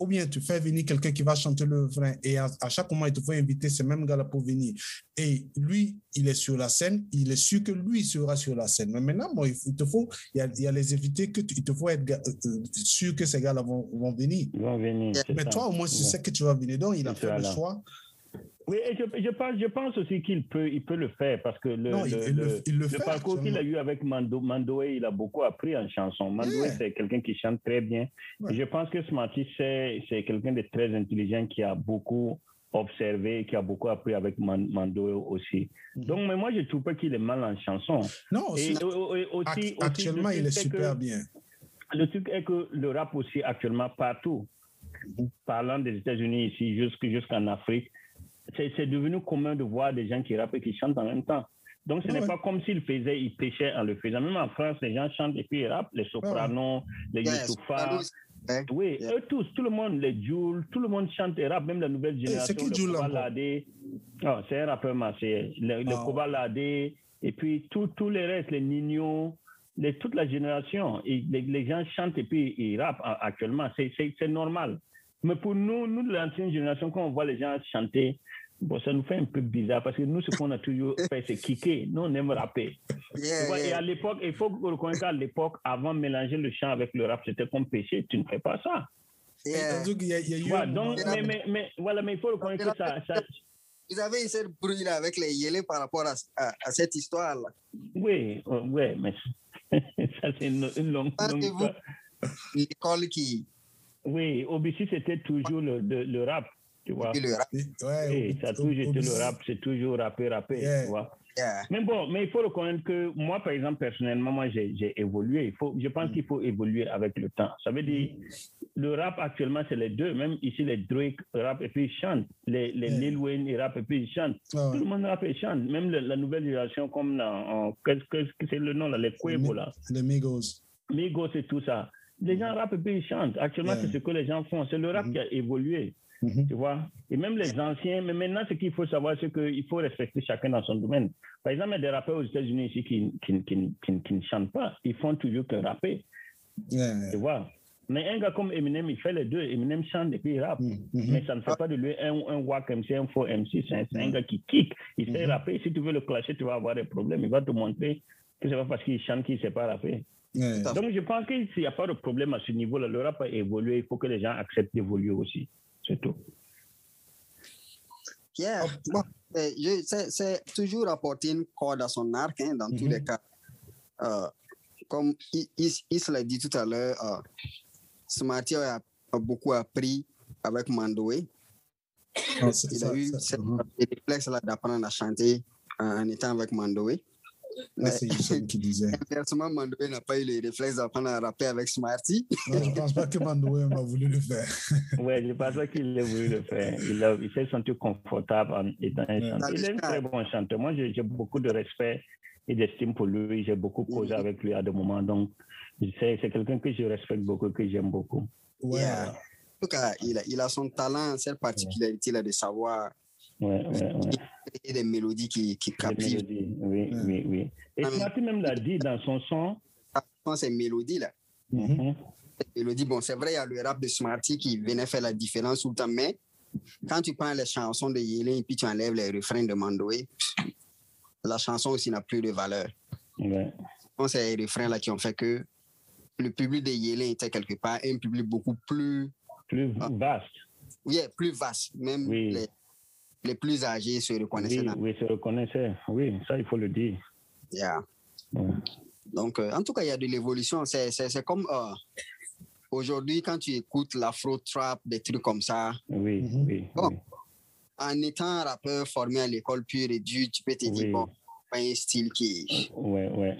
ou bien tu fais venir quelqu'un qui va chanter le refrain et à, à chaque moment, il te faut inviter ces mêmes gars-là pour venir. Et lui, il est sur la scène, il est sûr que lui sera sur la scène. Mais maintenant, bon, il, te faut, il y a, il y a les invités que tu- il te faut être ga- euh, sûr que ces gars-là vont, vont venir. Ils vont venir. Mais ça. toi, au moins, tu Ouais. sais que tu vas venir. Donc, il a fait le là. choix. Oui, et je, je, pense, je pense aussi qu'il peut, il peut le faire parce que le, Non, le, il le- le- il le le fait parcours qu'il a eu avec Mando, Mandoé, il a beaucoup appris en chanson. Mandoé, Yeah. c'est quelqu'un qui chante très bien. Ouais. Je pense que Smarty, c'est c'est quelqu'un de très intelligent qui a beaucoup observé, qui a beaucoup appris avec Man- Mandoé aussi. Mhm. Donc, mais moi, je trouve pas qu'il est mal en chanson. Non, Et, c'est- aussi, ac- aussi, actuellement, le il est super que- bien. le truc est que le rap aussi actuellement partout, parlant des États-Unis ici jusqu'- jusqu'en Afrique, c'est c'est devenu commun de voir des gens qui rappent et qui chantent en même temps. Donc ce Ouais, n'est ouais. pas comme s'ils faisaient, ils pêchaient en le faisant. Même en France, les gens chantent et puis ils rappent, les sopranos, les Yeah, Youssoufa, Sopranos, Oui, eux tous, tout le monde, les Jules, tout le monde chante et rappe, même la nouvelle génération. c'est qui Jules oh, C'est un rappeur marseillais. Le, le Ah. Kobalade, et puis tous les restes, les Nino, les, toute la génération. Et les, les gens chantent et puis ils rappent actuellement. C'est- C'est c'est normal. Mais pour nous, nous de l'ancienne génération, quand on voit les gens chanter, bon, ça nous fait un peu bizarre parce que nous, ce qu'on a toujours <laughs> fait, c'est kicker. Nous, on aime rapper. Tu Yeah, vois, Et à l'époque, il faut reconnaître qu'à l'époque, avant de mélanger le chant avec le rap, c'était comme péché. Tu ne fais pas ça. Yeah. Donc, il y a, il y a eu Tu vois, un donc, moment- mais, mais, mais, voilà, mais il faut reconnaître que ça, ça- Vous avez eu cette bruit-là avec les Yélés par rapport à, à- à cette histoire-là. oui, euh, ouais, mais <laughs> ça, c'est une, une longue, longue histoire. L'école qui Oui, OBC, c'était toujours le, le, le rap, tu vois. le rap. Ouais, Oui, ça a toujours été le rap, c'est toujours rapper, rapper, Yeah. tu vois. Yeah. Mais bon, mais il faut reconnaître que moi, par exemple, personnellement, moi, j'ai évolué. Il faut, je pense qu'il faut évoluer avec le temps. Ça veut dire, le rap actuellement, c'est les deux. Même ici, les Drake rap et puis ils chantent. Les, les Yeah. Lil Wayne, ils rappent et puis ils chantent. Ah. Tout le monde rappe et chante. Même le- la nouvelle génération, comme qu'est-ce que c'est le nom, là, les là? Les Migos. Migos et tout ça. Les gens rappent et puis ils chantent. Actuellement, Yeah. c'est ce que les gens font. C'est le rap Mhm. qui a évolué. Mhm. Tu vois? Et même les anciens, mais maintenant, ce qu'il faut savoir, c'est qu'il faut respecter chacun dans son domaine. Par exemple, il y a des rappeurs aux États-Unis ici qui, qui, qui, qui- ne chantent pas. Ils font toujours que rapper. Yeah. Tu vois? Mais un gars comme Eminem, il fait les deux. Eminem chante et puis il rappe. Mhm. Mhm. Mais ça ne fait pas de lui un, un wack MC, un faux MC. C'est un, un gars qui kick. Il sait rapper. Si tu veux le clasher, tu vas avoir des problèmes. Il va te montrer que c'est pas parce qu'il chante qu'il ne sait pas rapper. Yeah. Donc, je pense qu'il n'y a pas de problème à ce niveau-là. Le rap a évolué. Il faut que les gens acceptent d'évoluer aussi. C'est tout. Yeah. Bon, euh, je- c'est- c'est toujours apporter une corde à son arc, hein, dans tous Mhm. les cas. Euh, comme il, il, il se l'a dit tout à l'heure, euh, Smarty a, a beaucoup appris avec Mandoé. Non, c'est- Il ça- a eu cette Mhm. réflexe-là d'apprendre à chanter en étant avec Mandoé. Ça, c'est Youssef qui disait. Inversement, Mandoé n'a pas eu le réflexe d'apprendre à rapper avec Smarty. Non, je ne pense pas que Mandoué m'a voulu le faire. <laughs> Ouais, je pense pas qu'il ait voulu le faire. Il, a- il s'est senti confortable en étant un Ouais. chanteur. Il est un très bon chanteur. Moi, j'ai beaucoup de respect et d'estime pour lui. J'ai beaucoup causé avec lui à des moments. Donc, c'est c'est quelqu'un que je respecte beaucoup, que j'aime beaucoup. Ouais. Yeah. En tout cas, il a, il a son talent, cette particularité-là de savoir Ouais, ouais, ouais. des mélodies qui, qui captivent. mélodies, Oui, oui, oui. Et Ah, Smarty même l'a dit dans son son. Dans ces mélodies-là. Mhm. Mhm. Ces mélodies, bon, c'est vrai, il y a le rap de Smarty qui venait faire la différence tout le temps, mais quand tu prends les chansons de Yélin et puis tu enlèves les refrains de Mandoé, la chanson aussi n'a plus de valeur. Ouais. Que c'est les refrains-là qui ont fait que le public de Yélin était quelque part un public beaucoup plus, Plus Ah. vaste. oui, plus vaste. Même Oui. les, les plus âgés se reconnaissaient Oui, dans oui, se reconnaissait. Oui, ça, il faut le dire. Yeah. Ouais. Donc, euh, en tout cas, il y a de l'évolution. C'est, c'est, c'est comme euh, aujourd'hui, quand tu écoutes l'afro-trap, des trucs comme ça, Oui, Mhm. oui, Bon. oui. en étant rappeur formé à l'école pure et dure, tu peux te dire, Oui. bon, pas un style qui Ouais, ouais.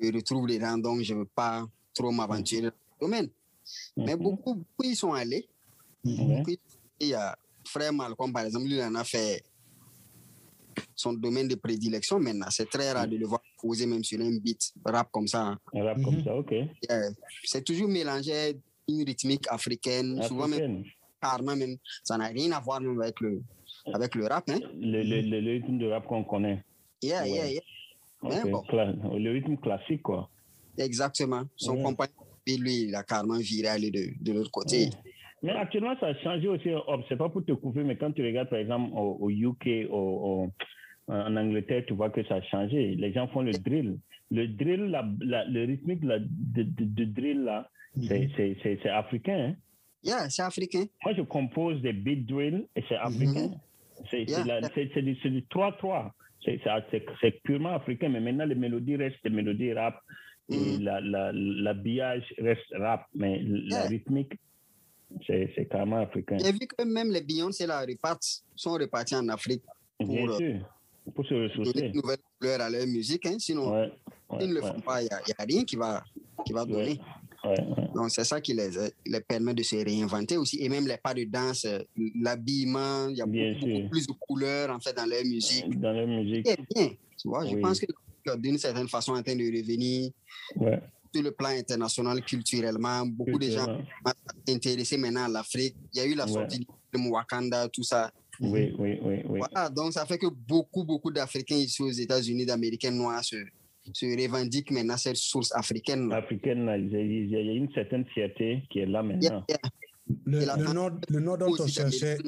je retrouve dedans, donc je ne veux pas trop m'aventurer dans le domaine. Mais Mhm. beaucoup, beaucoup y sont allés. Beaucoup y- Il y a Frère Malcolm, par exemple, lui, il en a fait son domaine de prédilection maintenant. C'est très rare de le voir poser même sur un beat rap comme ça. Un rap comme Mhm. ça, ok. C'est toujours mélangé une rythmique africaine, souvent même carrément même. Ça n'a rien à voir même avec le, avec le rap. Hein? Le, le, le, le rythme de rap qu'on connaît. Yeah, Ouais. yeah, yeah. Mais Ok, bon. cla- Le rythme classique, quoi. Exactement. Son Ouais. compagnon, puis lui, il a carrément viré aller de, de l'autre côté. Ouais. Mais actuellement, ça a changé aussi. C'est pas pour te couper, mais quand tu regardes, par exemple, au, au UK, au, au- en Angleterre, tu vois que ça a changé. Les gens font le drill. Le drill, la, la- le rythmique la, de, de, de drill, là, c'est- c'est- c'est africain. hein. Yeah, c'est africain. Moi, je compose des beat drill et c'est africain. C'est c'est Yeah. la- c'est- du c'est du 3-3. C'est purement africain, mais maintenant, les mélodies restent des mélodies rap. Et Mhm. la- la- l'habillage reste rap, mais la Yeah. rythmique, c'est carrément africain. J'ai vu que même les Beyoncé là, repartent, sont repartis en Afrique pour, euh, sûr, pour se donner ressourcer. une nouvelle couleur à leur musique. Hein. Sinon, Ouais, ouais, s'ils ne le ouais, font pas, il n'y a, a rien qui va, qui va donner. Donc, c'est ça qui les, les permet de se réinventer aussi. Et même les pas de danse, l'habillement, il y a beaucoup, plus de couleurs en fait dans leur musique. Dans la musique, C'est bien, tu vois. Je pense que d'une certaine façon, en train de revenir sur le plan international, culturellement, beaucoup de gens sont intéressés maintenant à l'Afrique. Il y a eu la sortie de Wakanda, tout ça. Oui, oui, oui, oui. Voilà, donc ça fait que beaucoup, beaucoup d'Africains ici aux États-Unis, d'Américains noirs se, se revendiquent maintenant cette source africaine. Africaine, il y a une certaine fierté qui est là maintenant. Le, le, nom, le nom dont on cherchait,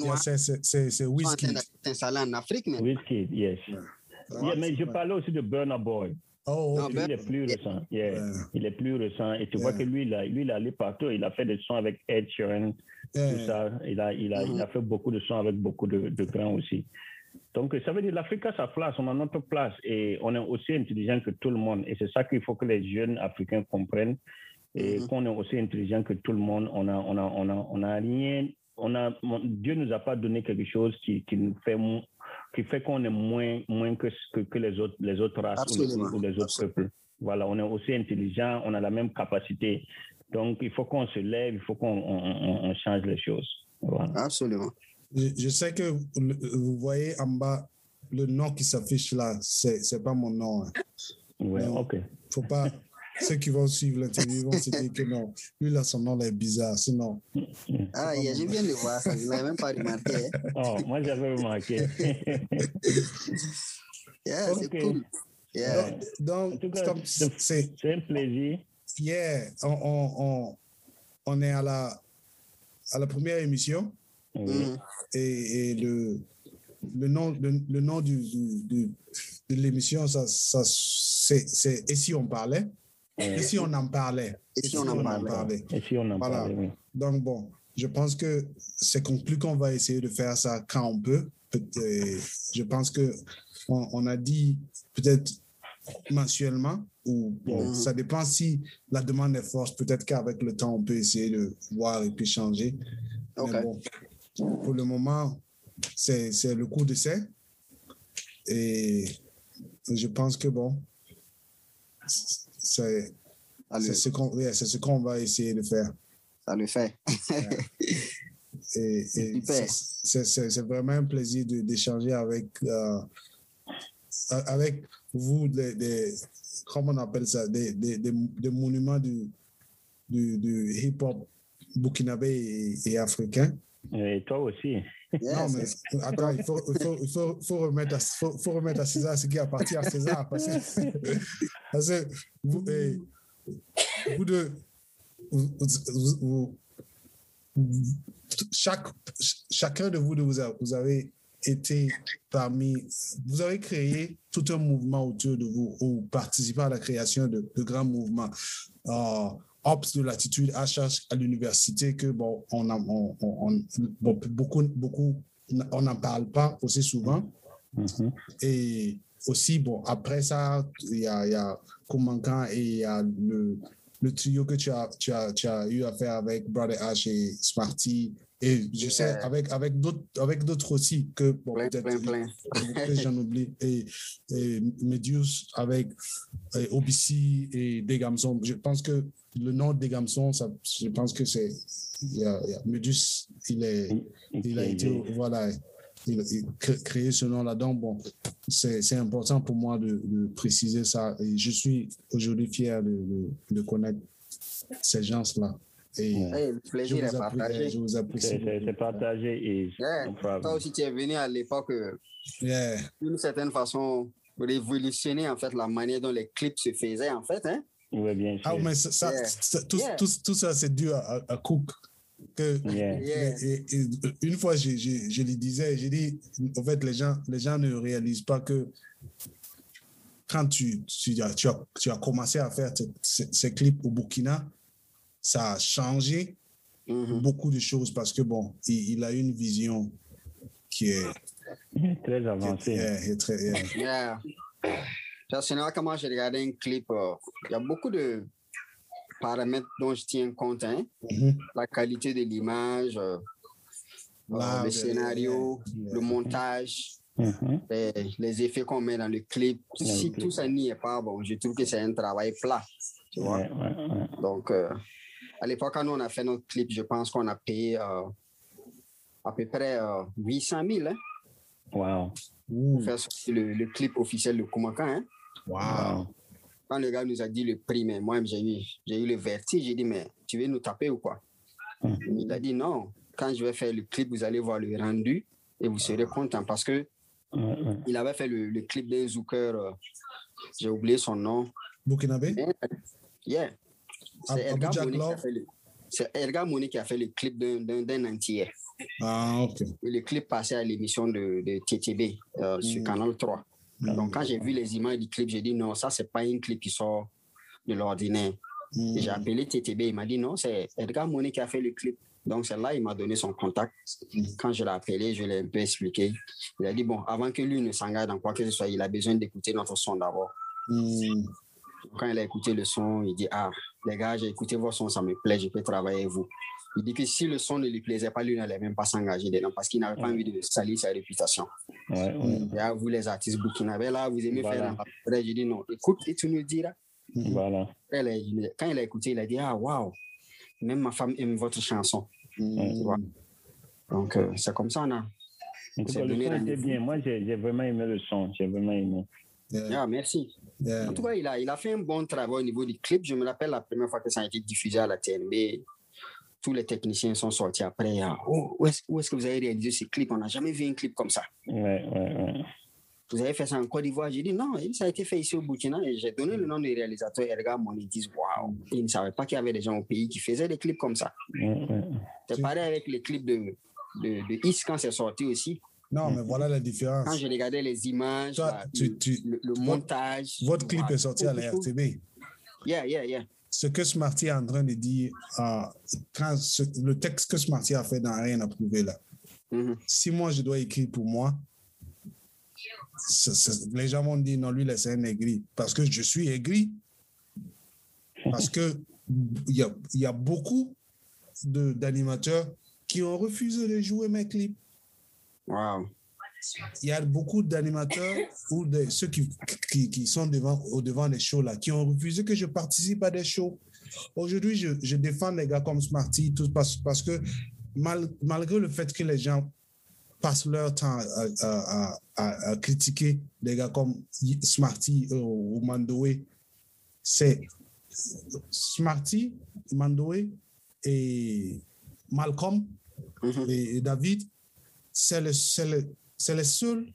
c'est Whisky. installé en Afrique, mais. Whisky, yes. Yeah, mais je parlais aussi de Burna Boy. Oh, okay. il est plus récent. Yeah. yeah. Il est plus récent. Et tu yeah. vois que lui, il a, lui, il est allé partout. Il a fait des sons avec Ed Sheeran, tout ça. Il a, il, a, mm -hmm. il a fait beaucoup de sons avec beaucoup de, de grands aussi. Donc, ça veut dire l'Afrique a sa place, on a notre place et on est aussi intelligent que tout le monde. Et c'est ça qu'il faut que les jeunes Africains comprennent et mm -hmm. qu'on est aussi intelligent que tout le monde. On a, on a, on a, on a rien. On a, Dieu nous a pas donné quelque chose qui, qui nous fait qui fait qu'on est moins, moins que, que, que, les, autres, les autres races ou les, ou les, autres Absolument. peuples. Voilà, on est aussi intelligent, on a la même capacité. Donc, il faut qu'on se lève, il faut qu'on on, on change les choses. Voilà. Absolument. Je, je, sais que vous voyez en bas le nom qui s'affiche là, c'est n'est pas mon nom. Hein. Ouais, Donc, ok. Faut pas. Ceux qui vont suivre l'interview vont se dire que non, lui là, son nom est bizarre. Sinon. Ah, yeah, je viens de voir ça, je n'avais même pas remarqué. <laughs> Oh, moi j'avais remarqué. <laughs> yeah, okay. c'est cool. Yeah. Donc, c'est un plaisir. Yeah, on, on, on, on est à la, à la première émission. Oui. Et, et, le, le nom, le, le nom du, du, du, de l'émission, ça, ça, c'est Et si on parlait? Et si on en parlait? Et si on en parlait? Et si on en voilà. parlait, oui. Donc, bon, je pense que c'est conclu qu'on va essayer de faire ça quand on peut. Je pense que on, on a dit peut-être mensuellement ou bon, mm -hmm. ça dépend si la demande est forte. Peut-être qu'avec le temps, on peut essayer de voir et puis changer. Okay. Mais bon, pour le moment, c'est le coup d'essai. Et je pense que bon, c'est ce qu'on yeah, ce qu'on va essayer de faire. Ça le fait. et, <laughs> et c'est vraiment un plaisir d'échanger avec, euh, avec vous, des, des, comment on appelle ça, des, des, des monuments du, du, du hip-hop burkinabé et, et africain. Et toi aussi. Yes. Non, mais <laughs> attends, il faut, faut, faut, faut, remettre, à, faut, remettre à César ce qui appartient à César. Parce que, <laughs> parce que vous, eh, vous deux, vous, vous, chaque, chacun de vous, de vous, vous avez été parmi, vous avez créé tout un mouvement autour de vous ou participé à la création de, de grands mouvements. Euh, Ops de l'attitude HH à l'université que bon, on, a, on, on bon, beaucoup, beaucoup, on n'en parle pas aussi souvent. Mm -hmm. Et aussi, bon, après ça, il y a, y a et il y a le, le trio que tu as, tu, as, tu as eu à faire avec Brother H et Smarty. Et je yeah. sais, avec, avec d'autres avec d'autres aussi, que bon, peut-être j'en <laughs> oublie. Et, et Medius avec et OBC et Degamson. Je pense que le nom des Gamsons, ça, je pense que c'est. Medus, il, est, il a été. Voilà. Il, il créé ce nom-là. Donc, bon, c'est important pour moi de, de, préciser ça. Et je suis aujourd'hui fier de, de, de, connaître ces gens-là. Hey, le plaisir est partagé. Je vous apprécie. C'est partagé. Et yeah. Toi aussi, tu es venu à l'époque, yeah. d'une certaine façon, révolutionner en fait la manière dont les clips se faisaient, en fait. Hein? Oui, bien sûr. Ah, mais ça, ça, ça tout, yeah. tout, tout, ça, c'est dû à, à, Cook. Que, yeah. et, et, et, une fois, je, je, je lui disais, j'ai dit, en fait, les gens, les gens ne réalisent pas que quand tu, tu, as, tu, as, tu as commencé à faire ces, ces clips au Burkina, ça a changé mm -hmm. beaucoup de choses parce que, bon, il, il a une vision qui est très avancée. Qui est, très, yeah. Personnellement, comment j'ai regardé un clip, euh, il y a beaucoup de paramètres dont je tiens compte. Hein? Mm -hmm. La qualité de l'image, euh, ah, le scénario, yeah. le montage, mm -hmm. les, les, effets qu'on met dans le clip. Si tout ça n'y est pas, bon, je trouve que c'est un travail plat. Tu vois? Ouais, ouais, Donc, euh, à l'époque, quand nous on a fait notre clip, je pense qu'on a payé euh, à peu près 800 000. Hein? Wow. Pour faire le, le, clip officiel de Koumakan. Hein? Wow. quand le gars nous a dit le prix, mais moi, j'ai eu, j'ai eu le vertige. J'ai dit, mais tu veux nous taper ou quoi? Mhm. Il a dit, non, quand je vais faire le clip, vous allez voir le rendu et vous serez content parce que il avait fait le, le clip d'un zooker, euh, j'ai oublié son nom. Burkinabé? Yeah. C'est Edgar, Abuja Monet qui a fait le, c'est Edgar Monet qui a fait le clip d'un, entier. Ah, ok. Le clip passait à l'émission de, de TTB euh, sur Mm. Canal 3. Mm. Donc, quand j'ai vu les images du clip, j'ai dit non, ça, c'est pas un clip qui sort de l'ordinaire. Mm. J'ai appelé TTB, il m'a dit non, c'est Edgar Monet qui a fait le clip. Donc, c'est là, il m'a donné son contact. Quand je l'ai appelé, je l'ai un peu expliqué. Il a dit, bon, avant que lui ne s'engage dans quoi que ce soit, il a besoin d'écouter notre son d'abord. Mm. Quand il a écouté le son, il dit, ah, les gars, j'ai écouté vos sons, ça me plaît, je peux travailler avec vous. Il dit que si le son ne lui plaisait pas, lui n'allait même pas s'engager dedans parce qu'il n'avait pas Mm. envie de salir sa réputation. Ouais, ouais. Et ah, vous, les artistes burkinabés, là, vous aimez Voilà. faire la Après, j'ai dit, non, écoute et tu nous diras. Mhm. Voilà. Quand il a écouté, il a dit, ah, waouh, même ma femme aime votre chanson. Mm. Donc, euh, c'est comme ça, on a. C'est cas, le son était bien. Moi, j'ai vraiment aimé le son. J'ai vraiment aimé. Yeah. Ah, merci. Yeah. En tout cas, il a, il a fait un bon travail au niveau du clip. Je me rappelle la première fois que ça a été diffusé à la TNB. Tous les techniciens sont sortis après. Oh, où est-ce que vous avez réalisé ce clip? On n'a jamais vu un clip comme ça. Ouais, ouais, ouais. Vous avez fait ça en Côte d'Ivoire? J'ai dit non, ça a été fait ici au Burkina. Et j'ai donné le nom du réalisateur Erga Mon. Ils disent waouh. Ils ne savaient pas qu'il y avait des gens au pays qui faisaient des clips comme ça. C'est pareil avec les clips de, de, de Is quand c'est sorti aussi. Non, mais voilà la différence. Quand je regardais les images, Toi, tu- le, tu- le- montage. Votre clip est sorti à la. RTB. Yeah, yeah, yeah. Ce que Smarty est en train de dire, euh, quand ce- le texte que Smarty a fait dans Rien à prouver là, Mhm. si moi je dois écrire pour moi, les gens vont dire non, lui, c'est un aigri. Parce que je suis aigri. Parce que il y a, il y a beaucoup de- d'animateurs qui ont refusé de jouer mes clips. Wow. il y a beaucoup d'animateurs ou de ceux qui, qui, qui sont devant, au devant des shows là, qui ont refusé que je participe à des shows. Aujourd'hui, je, je défends les gars comme Smarty tout, parce, parce que mal- malgré le fait que les gens passent leur temps à, à- à- critiquer des gars comme Smarty euh, ou Mandoé, c'est Smarty, Mandoé et Malcolm Mhm. et, et David, c'est le, c'est le- c'est les seuls,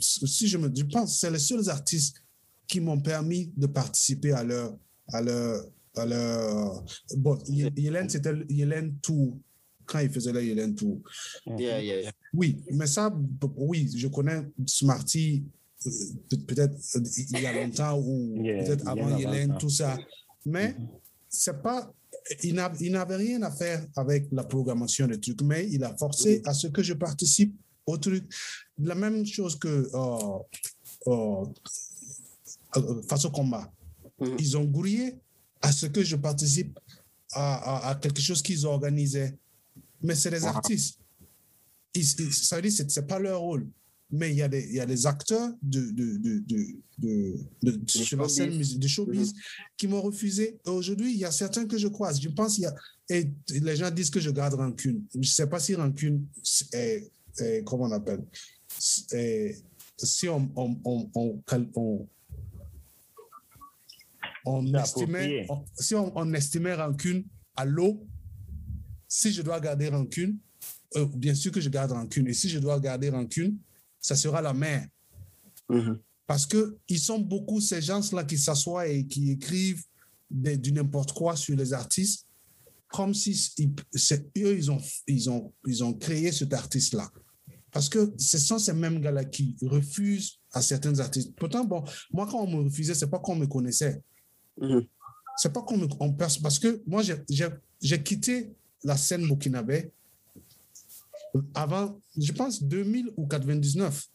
si je me je pense, c'est les seuls artistes qui m'ont permis de participer à leur, à leur, à leur, bon, Yélène, c'était Yélène Tour, quand il faisait le Yélène Tour. Yeah, yeah, yeah. Oui, mais ça, oui, je connais Smarty euh, peut- peut-être euh, il y a longtemps ou peut-être avant Yélène, tout ça. Mais c'est pas, il n'a- il n'avait rien à faire avec la programmation des trucs, mais il a forcé à ce que je participe au truc. La même chose que euh, euh, euh, face au combat. Ils ont grouillé à ce que je participe à, à- à quelque chose qu'ils organisaient. Mais c'est des Wow. artistes. Ils- ils- ça veut dire que ce n'est pas leur rôle. Mais il y a des, il y a des acteurs de, de, de, de, de, de- sur la showbiz. showbiz qui m'ont refusé. Aujourd'hui, il y a certains que je croise. Je pense qu'il y a. Et les gens disent que je garde rancune. Je ne sais pas si rancune est. est- comment on appelle? Est- Si on. on, on, on, on- estimait, on- si on, on estimait rancune à l'eau, si je dois garder rancune, euh, bien sûr que je garde rancune. Et si je dois garder rancune, ça sera la mer. Mhm. Parce qu'ils sont beaucoup, ces gens-là qui s'assoient et qui écrivent des- du n'importe quoi sur les artistes, comme si ils- c'est eux, ils ont, ils, ont, ils ont créé cet artiste-là. Parce que ce sont ces mêmes gars-là qui refusent à certains artistes. Pourtant, bon, moi, quand on me refusait, c'est pas qu'on me connaissait. Mhm. C'est pas qu'on me on Parce que moi, j'ai quitté la scène burkinabé avant, je pense, 2000 ou 99.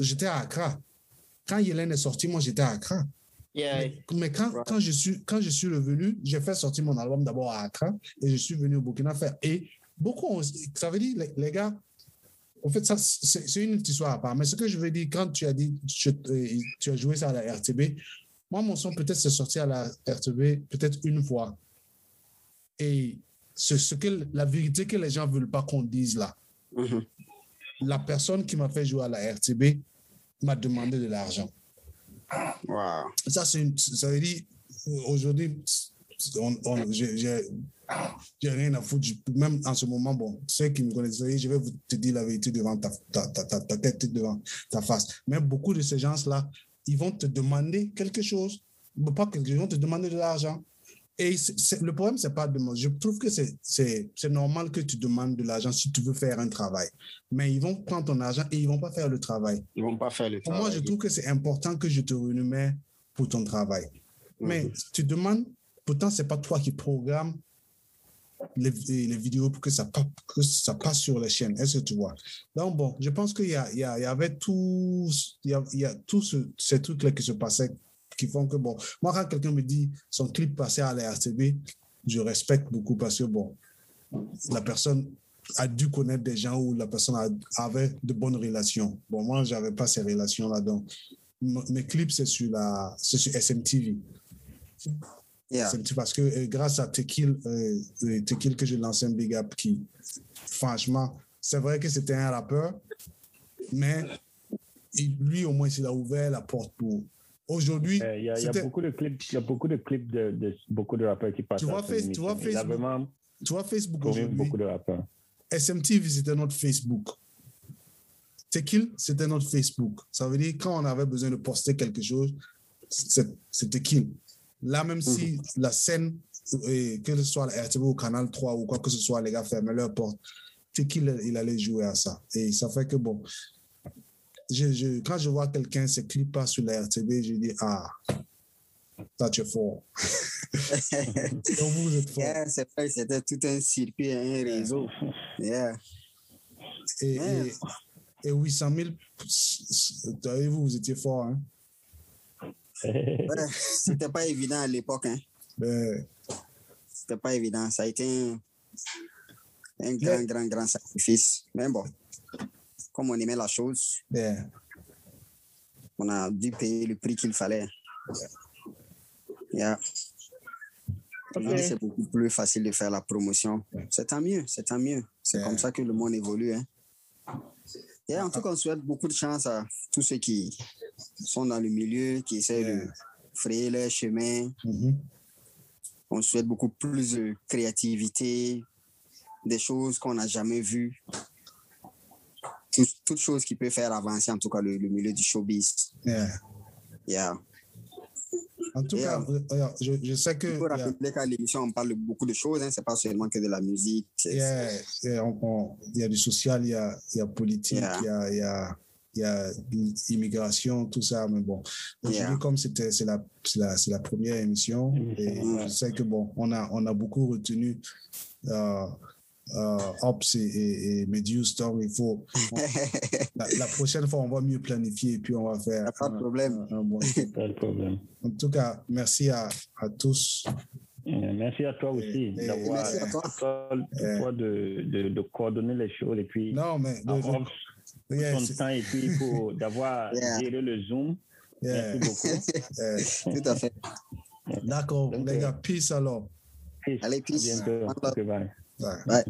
J'étais à Accra. Quand Yélène est sortie, moi, j'étais à Accra. Yeah. Mais, mais quand, Right. quand, je suis, quand je suis revenu, j'ai fait sortir mon album d'abord à Accra et je suis venu au Burkina faire. Et beaucoup, ont- ça veut dire, les, les gars, en fait, ça, c'est une histoire à part. Mais ce que je veux dire, quand tu as dit, tu, euh, tu as joué ça à la RTB, moi, mon son, peut-être, c'est sorti à la RTB peut-être une fois. Et ce, ce que, la vérité que les gens ne veulent pas qu'on dise là, Mhm. la personne qui m'a fait jouer à la RTB m'a demandé de l'argent. Wow. Ça, c'est ça veut dire, aujourd'hui, on, on- j'ai rien à foutre. Même en ce moment, bon, ceux qui me connaissent, je vais vous te dire la vérité devant ta, ta, ta, ta- tête, devant ta face. Mais beaucoup de ces gens-là, ils vont te demander quelque chose. Pas quelque chose, ils vont te demander de l'argent. Et le problème, c'est pas de moi. Je trouve que c'est- normal que tu demandes de l'argent si tu veux faire un travail. Mais ils vont prendre ton argent et ils vont pas faire le travail. Ils vont pas faire le Pour travail. moi, je trouve que c'est important que je te rémunère pour ton travail. Mais Mhm. tu demandes, pourtant, c'est pas toi qui programme les, les vidéos pour que ça, que ça passe sur les chaînes. Est-ce que tu vois? Donc, bon, je pense qu'il y, a- il y, a- il y avait tout, il y a, il y a tous ce- ces trucs-là qui se passaient qui font que, bon, moi, quand quelqu'un me dit son clip passait à la RTB, je respecte beaucoup parce que, bon, la personne a dû connaître des gens où la personne a- avait de bonnes relations. Bon, moi, je n'avais pas ces relations-là. Donc, mes clips, c'est sur, la, c'est sur SMTV. Yeah. Parce que euh, grâce à Tequil, euh, euh, Tequil que j'ai lancé un big up qui, franchement, c'est vrai que c'était un rappeur, mais il- lui, au moins, il a ouvert la porte pour. Aujourd'hui, Euh, Il y, a- y beaucoup de clips, il y a beaucoup de clips de, de beaucoup de rappeurs qui passent. Tu vois, Face- tu vois, Facebook, vraiment tu vois, Facebook aujourd'hui, beaucoup de rappeurs. SMTV, c'était notre Facebook. Tequil, c'était notre Facebook. Ça veut dire quand on avait besoin de poster quelque chose, c'était Tequil. Là, même si la scène, euh, que ce soit la RTV ou Canal 3 ou quoi que ce soit, les gars fermaient leur porte, Tequil, il allait jouer à ça? Et ça fait que bon, je, je- quand je vois quelqu'un se clipper sur la RTV, je dis, ah, ça tu es fort. <laughs> Donc vous, êtes fort. Yeah, c'est vrai, c'était tout un circuit, un réseau. Yeah. Et, et, et 800 000, vous, vous étiez fort. Hein? Ouais, C'était pas évident à l'époque. Hein. Ben, C'était pas évident. Ça a été un, un grand, grand, grand sacrifice. Mais bon, comme on aimait la chose, on a dû payer le prix qu'il fallait. Yeah. C'est beaucoup plus facile de faire la promotion. C'est tant mieux, c'est tant mieux. C'est Yeah. comme ça que le monde évolue. Hein. Et en tout cas, on souhaite beaucoup de chance à tous ceux qui sont dans le milieu, qui essaient de frayer leur chemin. mhm. On souhaite beaucoup plus de créativité, des choses qu'on n'a jamais vues. Tout- Toutes choses qui peuvent faire avancer, en tout cas, le, le milieu du showbiz. Yeah. Yeah. En tout Yeah. cas, euh, regarde, je, je sais que. Il faut rappeler qu'à l'émission, on parle de beaucoup de choses. Hein. C'est pas seulement que de la musique. Il y a du social, il y a, il y a politique, Yeah. il y a, il y a, il y a l'immigration, tout ça. Mais bon, aujourd'hui, Yeah. comme c'était, c'est la, c'est la, c'est la première émission, et je sais que bon, on a, on a beaucoup retenu. Euh, euh, Ops et, et, et Medius, donc il faut. <laughs> la, la prochaine fois, on va mieux planifier et puis on va faire. Pas de problème. un- un bon- <laughs> Pas de problème. En tout cas, merci à, à tous. Euh, Merci à toi aussi d'avoir à toi. de, de, de coordonner les choses et puis Non, mais. de- avoir de- yeah, ton temps et puis pour <laughs> d'avoir Yeah. géré le Zoom. yeah, Merci beaucoup. yeah. Tout à fait. D'accord, les euh, gars, peace alors. Peace. Allez, peace. À bientôt. Bye. Bye.